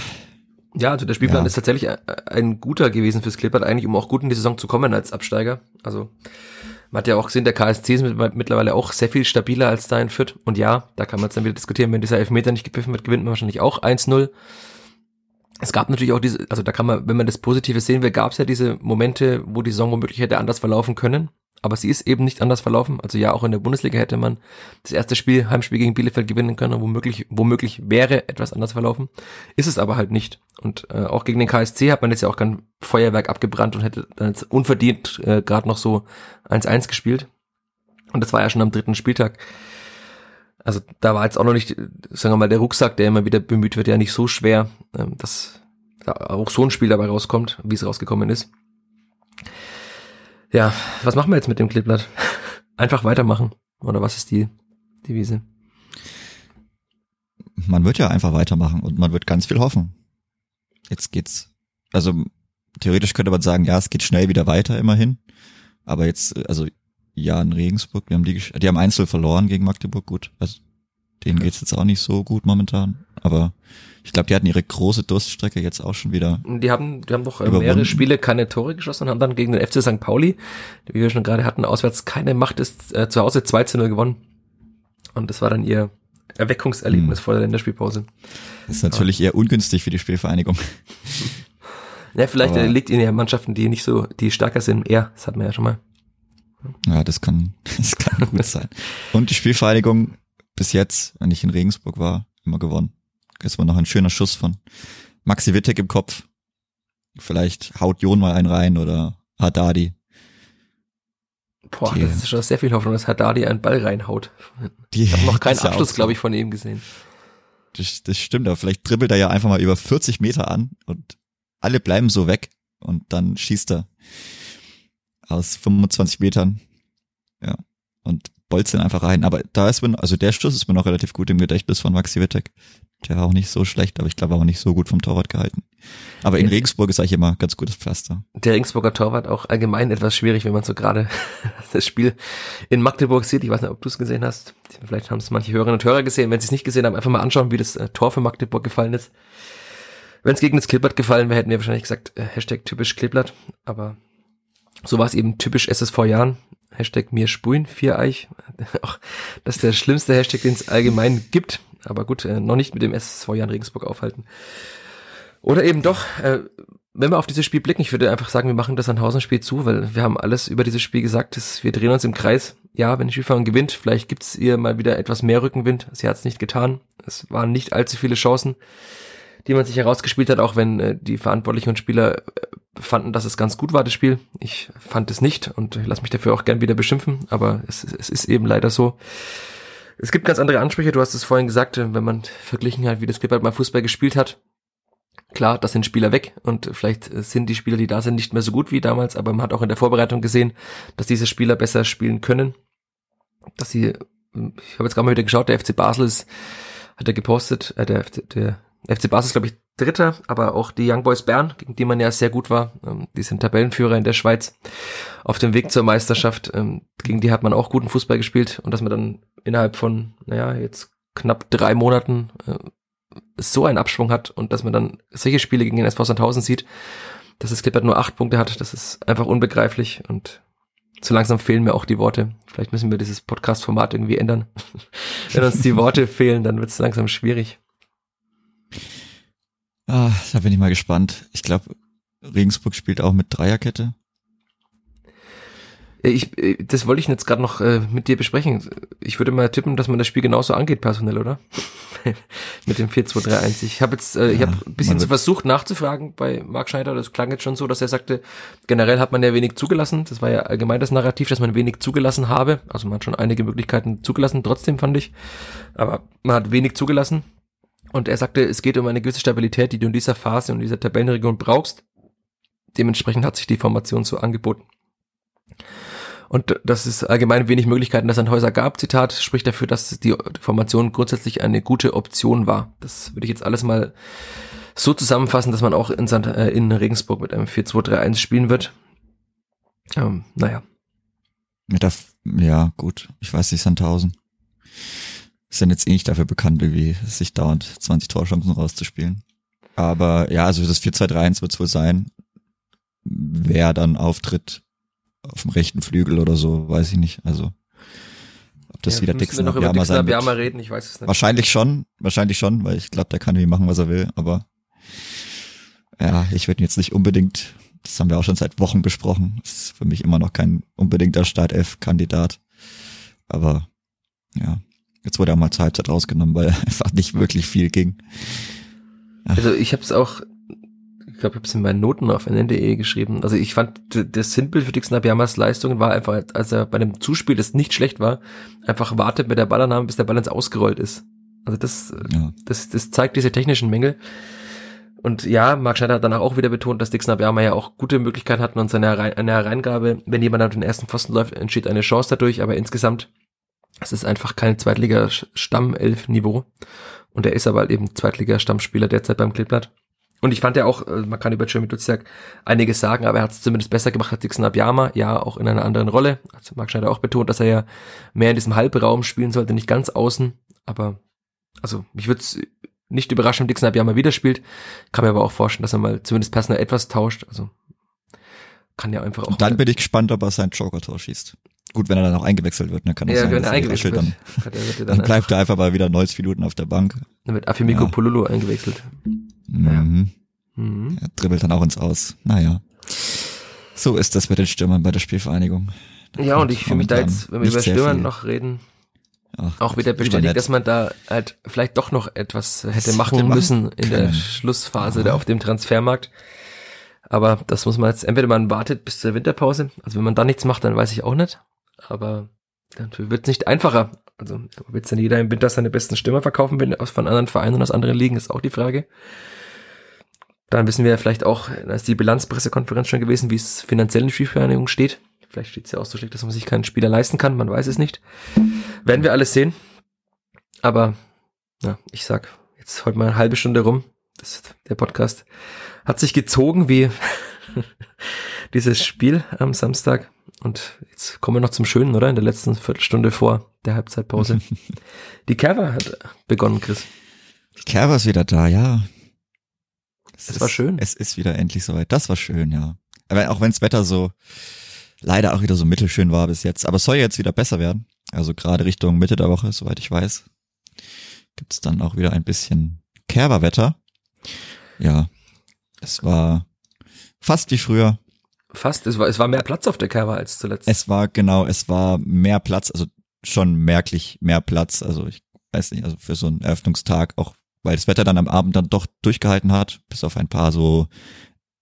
Ja, also der Spielplan Ja. ist tatsächlich ein- guter gewesen fürs Klippert, eigentlich um auch gut in die Saison zu kommen als Absteiger. Also Man hat ja auch gesehen, der KSC ist mittlerweile auch sehr viel stabiler als da in Fürth. Und ja, da kann man jetzt dann wieder diskutieren, wenn dieser Elfmeter nicht gepfiffen wird, gewinnt man wahrscheinlich auch 1-0. Es gab natürlich auch diese, also da kann man, wenn man das Positive sehen will, gab es ja diese Momente, wo die Saison womöglich hätte anders verlaufen können. Aber sie ist eben nicht anders verlaufen. Also ja, auch in der Bundesliga hätte man das erste Spiel, Heimspiel gegen Bielefeld gewinnen können, womöglich, womöglich wäre etwas anders verlaufen. Ist es aber halt nicht. Und äh, auch gegen den KSC hat man jetzt ja auch kein Feuerwerk abgebrannt und hätte dann jetzt unverdient äh, gerade noch so 1-1 gespielt. Und das war ja schon am dritten Spieltag. Also da war jetzt auch noch nicht, sagen wir mal, der Rucksack, der immer wieder bemüht wird, ja nicht so schwer, ähm, dass da auch so ein Spiel dabei rauskommt, wie es rausgekommen ist. Ja, was machen wir jetzt mit dem Kleeblatt? Einfach weitermachen. Oder was ist die Devise? Man wird ja einfach weitermachen und man wird ganz viel hoffen. Jetzt geht's, also theoretisch könnte man sagen, ja, es geht schnell wieder weiter immerhin. Aber jetzt, also ja, in Regensburg, wir haben die, die haben Einzel verloren gegen Magdeburg, gut. Also denen geht's jetzt auch nicht so gut momentan. Aber ich glaube, die hatten ihre große Durststrecke jetzt auch schon wieder. Die haben, die haben doch äh, mehrere Spiele keine Tore geschossen und haben dann gegen den FC St. Pauli, wie wir schon gerade hatten, auswärts keine Macht ist, äh, zu Hause 2 zu 0 gewonnen. Und das war dann ihr Erweckungserlebnis hm. vor der Länderspielpause. Das ist natürlich Aber. eher ungünstig für die Spielvereinigung. ja, vielleicht Aber liegt ihnen ja Mannschaften, die nicht so, die stärker sind, eher. Das hatten wir ja schon mal. Ja, das kann, das kann gut sein. Und die Spielvereinigung bis jetzt, wenn ich in Regensburg war, immer gewonnen. Das war noch ein schöner Schuss von Maxi Wittek im Kopf. Vielleicht haut Jon mal einen rein oder Haddadi. Boah, die, das ist schon sehr viel Hoffnung, dass Haddadi einen Ball reinhaut. Die, ich habe noch keinen Abschluss, glaube ich, von ihm gesehen. Das, das stimmt, aber vielleicht dribbelt er ja einfach mal über 40 Meter an und alle bleiben so weg und dann schießt er aus 25 Metern. Ja. Und bolzen einfach rein. Aber da ist man, also der Schuss ist mir noch relativ gut im Gedächtnis von Maxi Wittek. Der war auch nicht so schlecht, aber ich glaube auch nicht so gut vom Torwart gehalten. Aber in Regensburg ist eigentlich immer ganz gutes Pflaster. Der Regensburger Torwart auch allgemein etwas schwierig, wenn man so gerade das Spiel in Magdeburg sieht. Ich weiß nicht, ob du es gesehen hast. Vielleicht haben es manche Hörerinnen und Hörer gesehen. Wenn sie es nicht gesehen haben, einfach mal anschauen, wie das äh, Tor für Magdeburg gefallen ist. Wenn es gegen das Kleeblatt gefallen wäre, hätten wir wahrscheinlich gesagt, äh, Hashtag typisch Kleeblatt. Aber so war es eben typisch SSV Jahren. Hashtag mir spulen, Viereich. Auch das ist der schlimmste Hashtag, den es allgemein gibt. Aber gut, äh, noch nicht mit dem SSV Jan Regensburg aufhalten. Oder eben doch, äh, wenn wir auf dieses Spiel blicken, ich würde einfach sagen, wir machen das Sandhausen-Spiel zu, weil wir haben alles über dieses Spiel gesagt, dass wir drehen uns im Kreis. Ja, wenn die Spielverein gewinnt, vielleicht gibt's ihr mal wieder etwas mehr Rückenwind. Sie hat es nicht getan. Es waren nicht allzu viele Chancen, die man sich herausgespielt hat, auch wenn äh, die Verantwortlichen und Spieler äh, fanden, dass es ganz gut war, das Spiel. Ich fand es nicht und lass mich dafür auch gern wieder beschimpfen, aber es, es ist eben leider so. Es gibt ganz andere Ansprüche, du hast es vorhin gesagt, wenn man verglichen hat, wie das Clippert mal Fußball gespielt hat. Klar, das sind Spieler weg und vielleicht sind die Spieler, die da sind, nicht mehr so gut wie damals, aber man hat auch in der Vorbereitung gesehen, dass diese Spieler besser spielen können. Dass sie, ich habe jetzt gerade mal wieder geschaut, der FC Basel ist, hat er gepostet, äh, der, der FC Basel ist, glaube ich, Dritter, aber auch die Young Boys Bern, gegen die man ja sehr gut war, ähm, die sind Tabellenführer in der Schweiz, auf dem Weg zur Meisterschaft, ähm, gegen die hat man auch guten Fußball gespielt und dass man dann innerhalb von, naja, jetzt knapp drei Monaten äh, so einen Abschwung hat und dass man dann solche Spiele gegen den SV Sandhausen sieht, dass das Clippert nur acht Punkte hat, das ist einfach unbegreiflich und so langsam fehlen mir auch die Worte. Vielleicht müssen wir dieses Podcast-Format irgendwie ändern. Wenn uns die Worte fehlen, dann wird es langsam schwierig. Ah, da bin ich mal gespannt. Ich glaube, Regensburg spielt auch mit Dreierkette. Äh, ich, äh, das wollte ich jetzt gerade noch äh, mit dir besprechen. Ich würde mal tippen, dass man das Spiel genauso angeht, personell, oder? mit dem 4-2-3-1. Ich habe jetzt, äh, ja, ich habe ein bisschen versucht nachzufragen bei Marc Schneider. Das klang jetzt schon so, dass er sagte, generell hat man ja wenig zugelassen. Das war ja allgemein das Narrativ, dass man wenig zugelassen habe. Also man hat schon einige Möglichkeiten zugelassen, trotzdem fand ich. Aber man hat wenig zugelassen. Und er sagte, es geht um eine gewisse Stabilität, die du in dieser Phase und dieser Tabellenregion brauchst. Dementsprechend hat sich die Formation so angeboten. Und dass es allgemein wenig Möglichkeiten, dass ein Häuser gab, Zitat, spricht dafür, dass die Formation grundsätzlich eine gute Option war. Das würde ich jetzt alles mal so zusammenfassen, dass man auch in, Sand, äh, in Regensburg mit einem 4-2-3-1 spielen wird. Ähm, naja. Mit der, ja, gut. Ich weiß nicht, Sandhausen sind jetzt eh nicht dafür bekannt, irgendwie sich dauernd 20 Torchancen rauszuspielen. Aber ja, also das 4-2-3-1 wird es wohl sein. Wer dann auftritt, auf dem rechten Flügel oder so, weiß ich nicht. Also ob das Ja, wieder Dixon wir noch über Abiyama Dixon sein wird. Abiyama reden, ich weiß es nicht. Wahrscheinlich schon, wahrscheinlich schon, weil ich glaube, der kann irgendwie machen, was er will, aber ja, ich würde ihn jetzt nicht unbedingt, das haben wir auch schon seit Wochen besprochen, ist für mich immer noch kein unbedingter Startelf-Kandidat. Aber ja, jetzt wurde er mal zur Halbzeit rausgenommen, weil einfach nicht wirklich viel ging. Also ich habe es auch, ich glaube, ich habe es in meinen Noten auf nn.de geschrieben. Also ich fand, das Sinnbild für Dixon Abiyamas Leistungen war einfach, als er bei dem Zuspiel, das nicht schlecht war, einfach wartet mit der Ballannahme, bis der Ball ins Ausgerollt ist. Also das, Ja, das, das zeigt diese technischen Mängel. Und ja, Marc Schneider hat danach auch wieder betont, dass Dixon Abiyama ja auch gute Möglichkeiten hatten und seine Herein eine Hereingabe, wenn jemand auf den ersten Pfosten läuft, entsteht eine Chance dadurch, aber insgesamt, es ist einfach kein Zweitliga-Stammelf-Niveau. Und er ist aber halt eben Zweitliga-Stammspieler derzeit beim Kleeblatt. Und ich fand ja auch, äh, man kann über Jeremy Duziak einiges sagen, aber er hat es zumindest besser gemacht als Dixon Abiyama, ja, auch in einer anderen Rolle. Also Marc Schneider auch betont, dass er ja mehr in diesem Halbraum spielen sollte, nicht ganz außen, aber also mich würde es nicht überraschen, wenn Dixon Abiyama wieder spielt. Kann mir aber auch vorstellen, dass er mal zumindest personell etwas tauscht. Also kann ja einfach auch. und dann bin ich gespannt, ob er sein Joker-Tor schießt. Gut, wenn er dann auch eingewechselt wird, dann kann es ja, sein, wenn er eingewechselt wird, dann, er, dann dann, bleibt er einfach mal wieder 90 Minuten auf der Bank. dann wird Afimiko Ja. Polulu eingewechselt. Mhm. Mhm. Er dribbelt dann auch ins Aus. Naja. So ist das mit den Stürmern bei der Spielvereinigung. Ja, und ich fühle mich da jetzt, wenn wir über sehr Stürmer viel. noch reden, Ach, auch wieder bestätigt, dass man da halt vielleicht doch noch etwas hätte machen machen müssen in der. Schlussphase da auf dem Transfermarkt. Aber das muss man jetzt, entweder man wartet bis zur Winterpause, also wenn man da nichts macht, dann weiß ich auch nicht. Aber wird es nicht einfacher. Also wird dann jeder im Winter seine besten Stürmer verkaufen, wenn aus von anderen Vereinen und aus anderen Ligen, ist auch die Frage. Dann wissen wir ja vielleicht auch, da ist die Bilanzpressekonferenz schon gewesen, wie es finanziell in Spielvereinigung steht. Vielleicht steht es ja auch so schlecht, dass man sich keinen Spieler leisten kann, man weiß es nicht. Werden wir alles sehen. Aber ja, ich sag, jetzt heute mal eine halbe Stunde rum. Das, der Podcast hat sich gezogen wie dieses Spiel am Samstag. Und jetzt kommen wir noch zum Schönen, oder? In der letzten Viertelstunde vor der Halbzeitpause. Die Kerber hat begonnen, Chris. Kerber ist wieder da, ja. Es Es ist, war schön. Es ist wieder endlich soweit. Das war schön, ja. Aber auch wenn das Wetter so leider auch wieder so mittelschön war bis jetzt. Aber es soll jetzt wieder besser werden. Also gerade Richtung Mitte der Woche, soweit ich weiß, gibt es dann auch wieder ein bisschen Kerberwetter. Ja, es war fast wie früher. Fast, es war, es war mehr Platz auf der Kerber als zuletzt. Es war genau, es war mehr Platz, also schon merklich mehr Platz. Also ich weiß nicht, also für so einen Eröffnungstag, auch weil das Wetter dann am Abend dann doch durchgehalten hat, bis auf ein paar so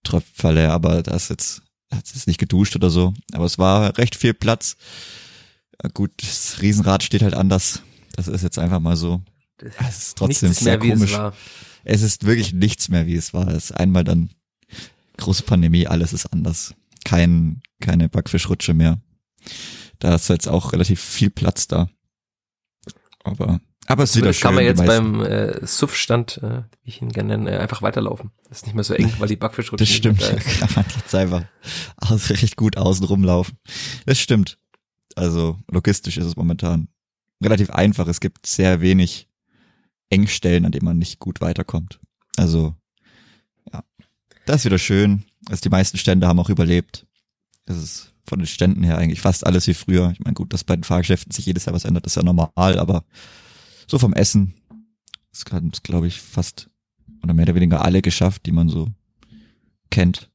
Tröpfele, aber da ist jetzt, hat es nicht geduscht oder so. Aber es war recht viel Platz. Gut, das Riesenrad steht halt anders. Das ist jetzt einfach mal so. Es ist trotzdem Nichts sehr mehr, komisch. es. Es ist wirklich nichts mehr, wie es war. Es ist einmal dann große Pandemie, alles ist anders. Kein, keine Backfischrutsche mehr. Da ist jetzt auch relativ viel Platz da. Aber, aber es ist wieder Das schön. kann man jetzt beim äh, Suff-Stand, äh, wie ich ihn gerne nenne, äh, einfach weiterlaufen. Das ist nicht mehr so eng, weil die Backfischrutsche das stimmt. Da kann man jetzt einfach aus, recht gut außen rumlaufen. Das stimmt. Also logistisch ist es momentan relativ einfach. Es gibt sehr wenig Engstellen, an denen man nicht gut weiterkommt. Also. Das ist wieder schön. Also die meisten Stände haben auch überlebt. Das ist von den Ständen her eigentlich fast alles wie früher. Ich meine, gut, dass bei den Fahrgeschäften sich jedes Jahr was ändert, ist ja normal, aber so vom Essen ist gerade, glaube ich, fast oder mehr oder weniger alle geschafft, die man so kennt.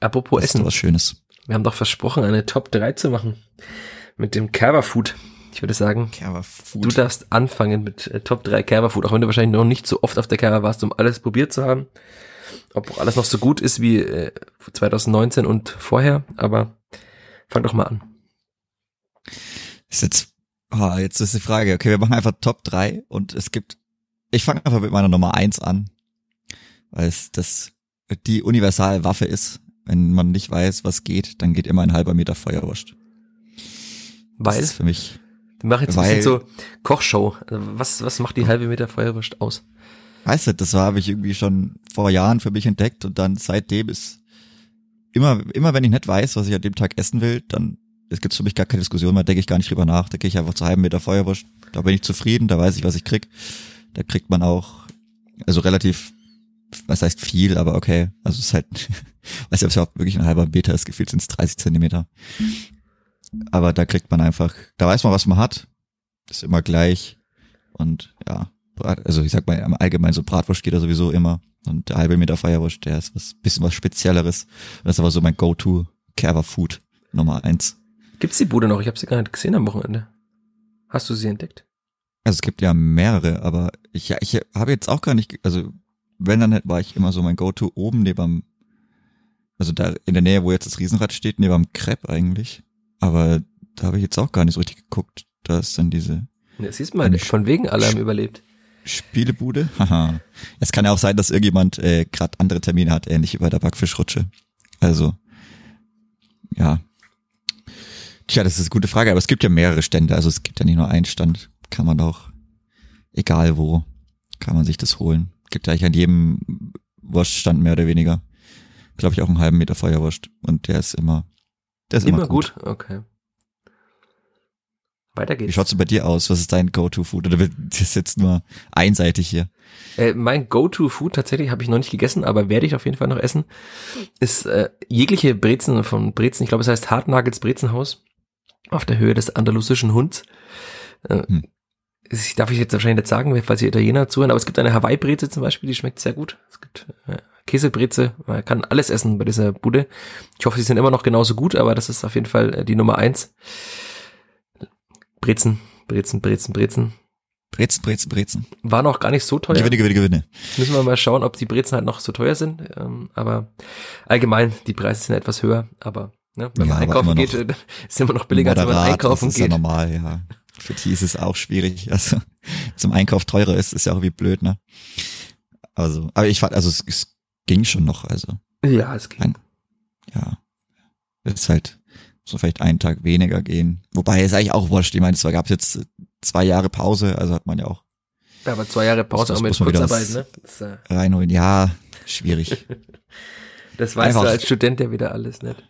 Apropos Das ist Essen. doch was Schönes. Wir haben doch versprochen, eine Top 3 zu machen. Mit dem Kerber Food. Ich würde sagen, Kerber Food. du darfst anfangen mit äh, Top 3 Kerber Food, auch wenn du wahrscheinlich noch nicht so oft auf der Kerber warst, um alles probiert zu haben. Ob auch alles noch so gut ist wie äh, 2019 und vorher, aber fang doch mal an. ist jetzt, ah, jetzt ist die Frage, okay, wir machen einfach Top 3 und es gibt, ich fange einfach mit meiner Nummer 1 an, weil es das die universale Waffe ist. Wenn man nicht weiß, was geht, dann geht immer ein halber Meter Feuerwurst. Das Weil, ist für mich, wir machen jetzt ein bisschen so Kochshow. Also was, was macht die halbe Meter Feuerwurst aus? Weißt du, das habe ich irgendwie schon vor Jahren für mich entdeckt und dann seitdem ist immer, immer wenn ich nicht weiß, was ich an dem Tag essen will, dann es gibt für mich gar keine Diskussion mehr, denke ich gar nicht drüber nach. Da gehe ich einfach zu halben Meter Feuerwurst. Da bin ich zufrieden, da weiß ich, was ich krieg. Da kriegt man auch, also relativ was heißt viel, aber okay. Also es ist halt, weiß nicht, ob es überhaupt wirklich ein halber Meter ist, gefühlt sind es 30 Zentimeter. Aber da kriegt man einfach, da weiß man, was man hat. Ist immer gleich. Und ja, Brat, also ich sag mal, im Allgemeinen so Bratwurst geht da sowieso immer. Und der halbe Meter Feuerwurst, der ist was, bisschen was Spezielleres. Das ist aber so mein Go-To Kerber Food Nummer eins. Gibt's die Bude noch? Ich habe sie gar nicht gesehen am Wochenende. Hast du sie entdeckt? Also es gibt ja mehrere, aber ich, ja, ich habe jetzt auch gar nicht, also wenn dann war ich immer so mein Go-To oben neben also da in der Nähe, wo jetzt das Riesenrad steht, neben am Crepe eigentlich. Aber da habe ich jetzt auch gar nicht so richtig geguckt. Da ist dann diese. Ja, siehst mal, von wegen alle haben überlebt. Spielebude? Haha. es kann ja auch sein, dass irgendjemand äh, gerade andere Termine hat, ähnlich wie bei der Backfischrutsche. Also, ja. Tja, das ist eine gute Frage, aber es gibt ja mehrere Stände, also es gibt ja nicht nur einen Stand. Kann man auch, egal wo, kann man sich das holen. Gibt ja eigentlich an jedem Wurststand mehr oder weniger. Glaube ich auch einen halben Meter Feuerwurst. Und der ist immer, der ist immer, immer gut. gut. Okay. Weiter geht's. Wie schaut's bei dir aus? Was ist dein Go-To-Food? Oder das ist jetzt nur einseitig hier? Äh, mein Go-To-Food tatsächlich habe ich noch nicht gegessen, aber werde ich auf jeden Fall noch essen. Ist äh, jegliche Brezen von Brezen. Ich glaube, es heißt Hartnagels Brezenhaus auf der Höhe des andalusischen Hunds. Äh, hm. Ich darf ich jetzt wahrscheinlich nicht sagen, falls ihr Italiener zuhören, aber es gibt eine Hawaii-Breze zum Beispiel, die schmeckt sehr gut. Es gibt äh, Käsebreze, man kann alles essen bei dieser Bude. Ich hoffe, sie sind immer noch genauso gut, aber das ist auf jeden Fall äh, die Nummer eins. Brezen, Brezen, Brezen, Brezen. Brezen, Brezen, Brezen. War noch gar nicht so teuer. Gewinne, gewinne, gewinne. Jetzt müssen wir mal schauen, ob die Brezen halt noch so teuer sind. Ähm, aber allgemein, die Preise sind etwas höher. Aber ne, wenn ja, man einkaufen geht, ist immer noch billiger, als wenn man einkaufen das ist geht. Ja normal, ja. Für die ist es auch schwierig. Also zum Einkauf teurer ist, ist ja auch wie blöd, ne? Also, aber ich fand, also es, es ging schon noch, also. Ja, es ging. Ein, ja. Ist halt, so vielleicht einen Tag weniger gehen. Wobei ist eigentlich auch wurscht. Ich meine, es gab jetzt zwei Jahre Pause, also hat man ja auch. Ja, aber zwei Jahre Pause das, auch mit Kurzarbeit, ne? Das, äh reinholen, ja, schwierig. das weißt einfach, du als Student ja wieder alles, nicht?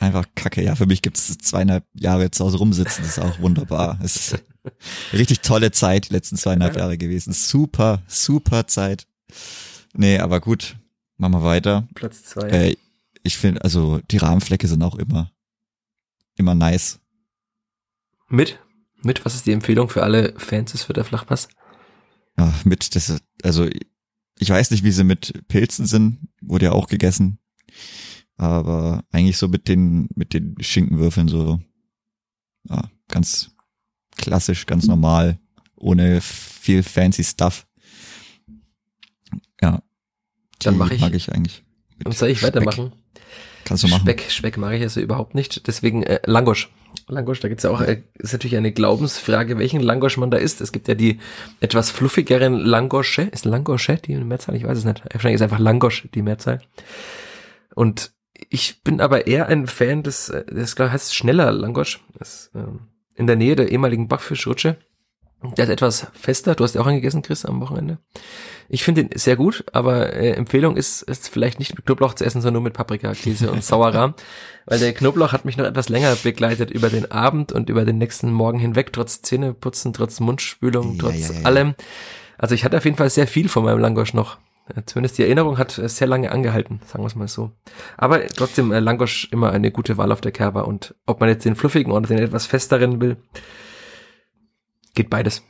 Einfach kacke, ja. Für mich gibt's zweieinhalb Jahre zu Hause rumsitzen, das ist auch wunderbar. Es ist richtig tolle Zeit, die letzten zweieinhalb Jahre gewesen. Super, super Zeit. Nee, aber gut, machen wir weiter. Platz zwei. Äh, ich finde, also die Rahmenflecke sind auch immer immer nice. Mit? Mit? Was ist die Empfehlung für alle Fans des Vierter Flachpass? Ja, mit, das, also, ich weiß nicht, wie sie mit Pilzen sind, wurde ja auch gegessen. Aber eigentlich so mit den, mit den Schinkenwürfeln so, ja, ganz klassisch, ganz normal, ohne viel fancy Stuff. Ja. Dann mache ich. Mag ich eigentlich. Und soll ich weitermachen? Kannst du machen. Speck, Speck mache ich also überhaupt nicht. Deswegen äh, Langosch. Langosch, da gibt's ja auch, äh, ist natürlich eine Glaubensfrage, welchen Langosch man da isst. Es gibt ja die etwas fluffigeren Langosche. Ist Langosche die Mehrzahl? Ich weiß es nicht. Wahrscheinlich ist einfach Langosch die Mehrzahl. Und ich bin aber eher ein Fan des, äh, das heißt schneller Langosch. Das, ähm, in der Nähe der ehemaligen Backfischrutsche. Der ist etwas fester. Du hast ja auch angegessen, Chris, am Wochenende. Ich finde ihn sehr gut, aber äh, Empfehlung ist, ist vielleicht nicht mit Knoblauch zu essen, sondern nur mit Paprika, Käse und Sauerrahm. Weil der Knoblauch hat mich noch etwas länger begleitet über den Abend und über den nächsten Morgen hinweg, trotz Zähneputzen, trotz Mundspülung, trotz ja, ja, ja. allem. Also ich hatte auf jeden Fall sehr viel von meinem Langosch noch. Äh, zumindest die Erinnerung hat äh, sehr lange angehalten, sagen wir es mal so. Aber trotzdem äh, Langosch immer eine gute Wahl auf der Kerber und ob man jetzt den fluffigen oder den etwas festeren will, geht beides.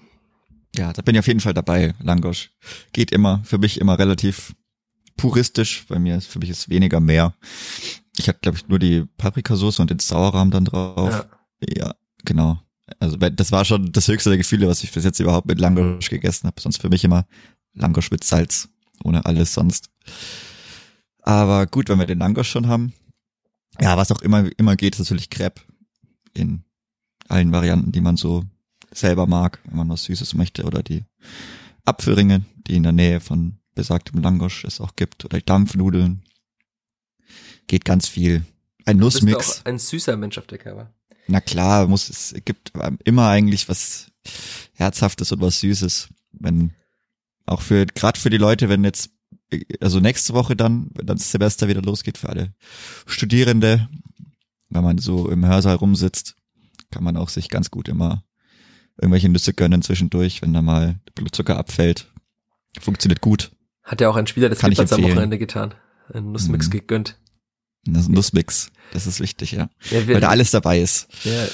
Ja, da bin ich auf jeden Fall dabei, Langosch. Geht immer, für mich immer relativ puristisch. Bei mir ist, für mich ist weniger mehr. Ich habe, glaube ich, nur die Paprikasauce und den Sauerrahm dann drauf. Ja. ja, genau. Also das war schon das höchste der Gefühle, was ich bis jetzt überhaupt mit Langosch gegessen habe. Sonst für mich immer Langosch mit Salz, ohne alles sonst. Aber gut, wenn wir den Langosch schon haben. Ja, was auch immer immer geht, ist natürlich Crepe in allen Varianten, die man so selber mag, wenn man was Süßes möchte, oder die Apfelringe, die in der Nähe von besagtem Langosch es auch gibt, oder die Dampfnudeln. Geht ganz viel. Ein Nussmix. Du bist auch ein süßer Mensch auf der Cover. Na klar, muss es gibt immer eigentlich was Herzhaftes und was Süßes. Wenn auch für gerade für die Leute, wenn jetzt also nächste Woche dann, wenn dann das Semester wieder losgeht für alle Studierende, wenn man so im Hörsaal rumsitzt, kann man auch sich ganz gut immer irgendwelche Nüsse gönnen zwischendurch, wenn da mal der Blutzucker abfällt. Funktioniert gut. Hat ja auch ein Spieler des Clippers am. Wochenende getan. Einen Nussmix Mhm. gegönnt. Das Nussmix. Das ist wichtig, ja. Ja, Weil da alles dabei ist. ja,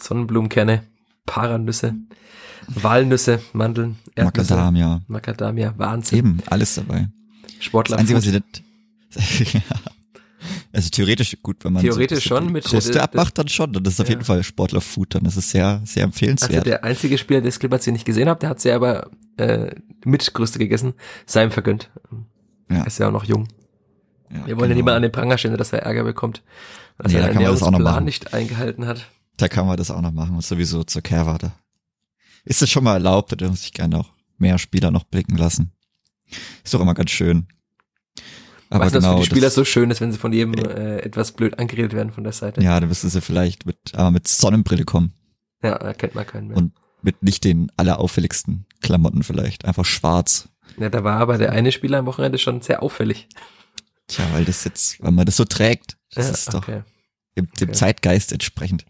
Sonnenblumenkerne, Paranüsse, Walnüsse, Mandeln, Erdnüsse, Macadamia. Macadamia, Wahnsinn. Eben, alles dabei. Sportler. Das Einzige, was ich nicht, also theoretisch gut, wenn man Theoretisch so schon, mit- Kruste das- abmacht, dann schon. Dann ist es auf Ja. jeden Fall Sportler-Food, dann ist es sehr, sehr Also empfehlenswert. der einzige Spieler des Clippers, den ich gesehen habe, der hat sie aber äh, mit Größte gegessen, sei ihm vergönnt. Ja. Er ist ja auch noch jung. Ja, Wir wollen ja genau. niemand an den Pranger stellen, dass er Ärger bekommt, dass Nee, er da kann man das auch noch machen. nicht eingehalten hat. Da kann man das auch noch machen und sowieso zur Kehrwarte. Ist es schon mal erlaubt, da dürfen sich gerne auch mehr Spieler noch blicken lassen. Ist doch immer ganz schön. Aber weißt du, genau, dass für die Spieler das, so schön ist, wenn sie von jedem äh, etwas blöd angeredet werden von der Seite. ja, da müssen sie vielleicht mit, aber mit Sonnenbrille kommen Ja, da kennt man keinen mehr. Und- mit nicht den allerauffälligsten Klamotten vielleicht. Einfach schwarz. ja, da war aber der eine Spieler am Wochenende schon sehr auffällig. Tja, weil das jetzt, weil man das so trägt. Das ja, ist doch okay. Dem, dem okay. Zeitgeist entsprechend.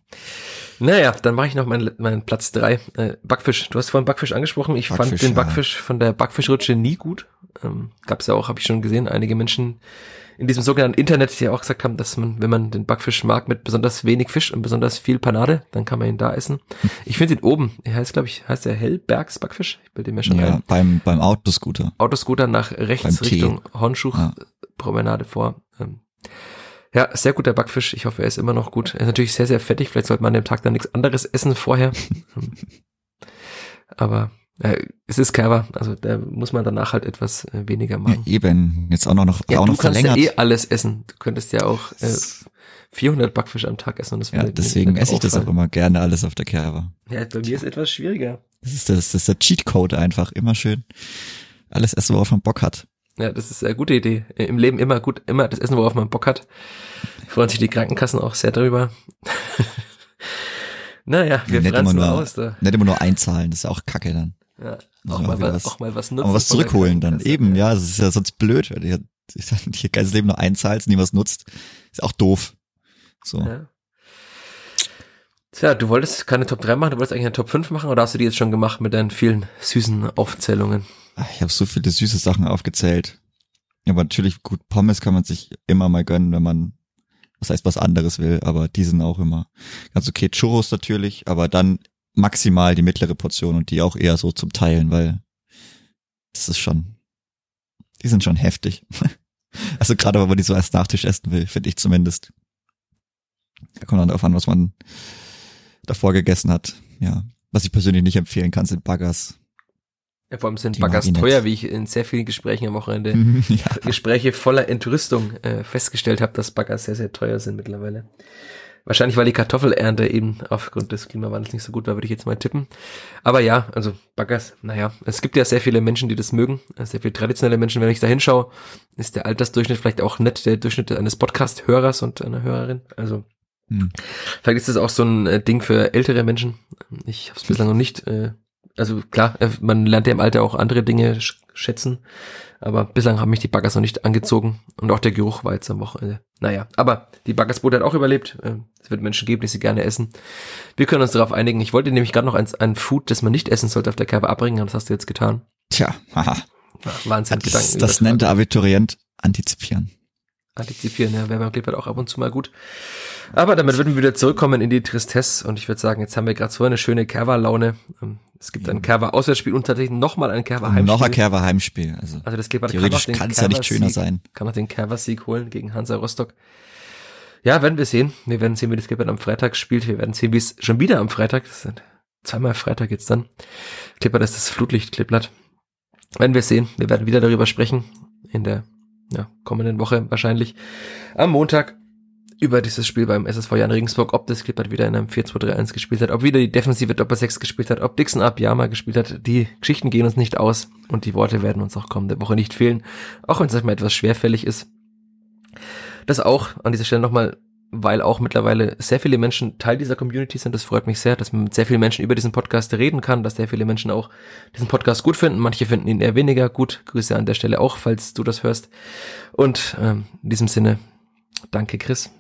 Naja, dann mache ich noch meinen, meinen Platz drei. Äh, Backfisch. Du hast vorhin Backfisch angesprochen. Ich fand Backfisch, den ja. Backfisch von der Backfischrutsche nie gut. Ähm, Gab es ja auch, habe ich schon gesehen, einige Menschen in diesem sogenannten Internet, die auch gesagt haben, dass man, wenn man den Backfisch mag mit besonders wenig Fisch und besonders viel Panade, dann kann man ihn da essen. Ich finde ihn oben. Er heißt, glaube ich, heißt der Hellbergs Backfisch. Ich bilde mir schon Ja, ein. beim, beim Autoscooter. Autoscooter nach rechts Beim. Richtung Hornschuch Ja. Promenade vor. Ähm, ja, sehr guter Backfisch. Ich hoffe, er ist immer noch gut. Er ist natürlich sehr, sehr fettig. Vielleicht sollte man an dem Tag dann nichts anderes essen vorher. Aber äh, es ist Kerber. Also da muss man danach halt etwas äh, weniger Ja, machen. eben. Jetzt auch noch, noch, Ja, auch du noch kannst verlängert. ja eh alles essen. Du könntest ja auch äh, 400 Backfisch am Tag essen. Und das ja, deswegen esse ich das auch immer gerne alles auf der Kerbe. Ja, bei mir ist etwas schwieriger. Das ist, das, das ist der Cheatcode einfach. Immer schön. Alles essen, worauf man Bock hat. Ja, das ist eine gute Idee. Im Leben immer gut, immer das Essen, worauf man Bock hat. Freuen sich die Krankenkassen auch sehr darüber. naja, wir immer franzen nur- aus da. Nicht immer nur einzahlen, das ist ja auch kacke dann. Ja, auch, mal was, auch mal was nutzen. Aber was zurückholen dann. Eben, ja, das ist ja sonst blöd, wenn du hier, hier ganzes Leben nur einzahlst, nie was nutzt. Ist auch doof. So. Ja. Tja, du wolltest keine Top 3 machen, du wolltest eigentlich eine Top 5 machen oder hast du die jetzt schon gemacht mit deinen vielen süßen Aufzählungen? Ich habe so viele süße Sachen aufgezählt. Aber natürlich, gut, Pommes kann man sich immer mal gönnen, wenn man, was heißt, was anderes will, aber die sind auch immer ganz okay. Churros natürlich, aber dann maximal die mittlere Portion und die auch eher so zum Teilen, weil das ist schon, die sind schon heftig. Also gerade, wenn man die so als Nachtisch essen will, finde ich zumindest. Da kommt dann darauf an, was man davor gegessen hat. Ja. Was ich persönlich nicht empfehlen kann, sind Baggers. Ja, vor allem sind Baggers teuer, wie ich in sehr vielen Gesprächen am Wochenende, ja. Gespräche voller Entrüstung äh, festgestellt habe, dass Baggers sehr, sehr teuer sind mittlerweile. Wahrscheinlich, weil die Kartoffelernte eben aufgrund des Klimawandels nicht so gut war, würde ich jetzt mal tippen. Aber ja, also Baggers, naja, es gibt ja sehr viele Menschen, die das mögen, sehr viele traditionelle Menschen. Wenn ich da hinschaue, ist der Altersdurchschnitt vielleicht auch nicht der Durchschnitt eines Podcast-Hörers und einer Hörerin. Also Hm. Vielleicht ist das auch so ein äh, Ding für ältere Menschen. Ich habe es bislang noch nicht. Äh, also klar, äh, man lernt ja im Alter auch andere Dinge sch schätzen, aber bislang haben mich die Baggers noch nicht angezogen und auch der Geruch war jetzt am Wochenende. Naja, aber die Baggersbude hat auch überlebt. Äh, Es wird Menschen geben, die sie gerne essen. Wir können uns darauf einigen. Ich wollte nämlich gerade noch ein, ein Food, das man nicht essen sollte, auf der Kerbe abbringen, und das hast du jetzt getan. Tja, haha. Wahnsinn, Das, das nennt der Abiturient antizipieren. Antizipieren, ja, wäre beim Clipboard auch ab und zu mal gut. Aber damit würden wir wieder zurückkommen in die Tristesse und ich würde sagen, jetzt haben wir gerade so eine schöne Kerwa-Laune. Ähm, Es gibt ein Kerwa-Auswärtsspiel und tatsächlich nochmal ein Kerwa-Heimspiel. Noch ein Kerber Heimspiel. Also Also das kann theoretisch kann es ja nicht schöner sein. Kann noch den Kerwa-Sieg holen gegen Hansa Rostock. Ja, werden wir sehen. Wir werden sehen, wie das Clipboard am Freitag spielt. Wir werden sehen, wie es schon wieder am Freitag, das sind zweimal Freitag jetzt dann. Clipboard ist das Flutlicht-Clipboard. Werden wir sehen. Wir werden wieder darüber sprechen in der ja, kommenden Woche wahrscheinlich. Am Montag über dieses Spiel beim SSV Jan Regensburg, ob das Clippert wieder in einem 4-2-3-1 gespielt hat, ob wieder die defensive Doppel-6 gespielt hat, ob Dixon Abiyama gespielt hat. Die Geschichten gehen uns nicht aus und die Worte werden uns auch kommende Woche nicht fehlen, auch wenn es manchmal etwas schwerfällig ist. Das auch an dieser Stelle nochmal, weil auch mittlerweile sehr viele Menschen Teil dieser Community sind. Das freut mich sehr, dass man mit sehr vielen Menschen über diesen Podcast reden kann, dass sehr viele Menschen auch diesen Podcast gut finden. Manche finden ihn eher weniger gut. Grüße an der Stelle auch, falls du das hörst. Und ähm, in diesem Sinne, danke Chris.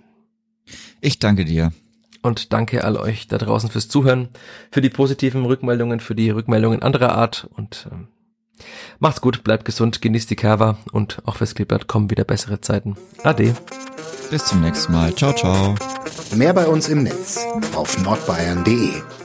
Ich danke dir. Und danke all euch da draußen fürs Zuhören, für die positiven Rückmeldungen, für die Rückmeldungen anderer Art. Und ähm, Macht's gut, bleibt gesund, genießt die Kerwa und auch fürs kommen wieder bessere Zeiten. Ade. Bis zum nächsten Mal. Ciao, ciao. Mehr bei uns im Netz auf nordbayern.de.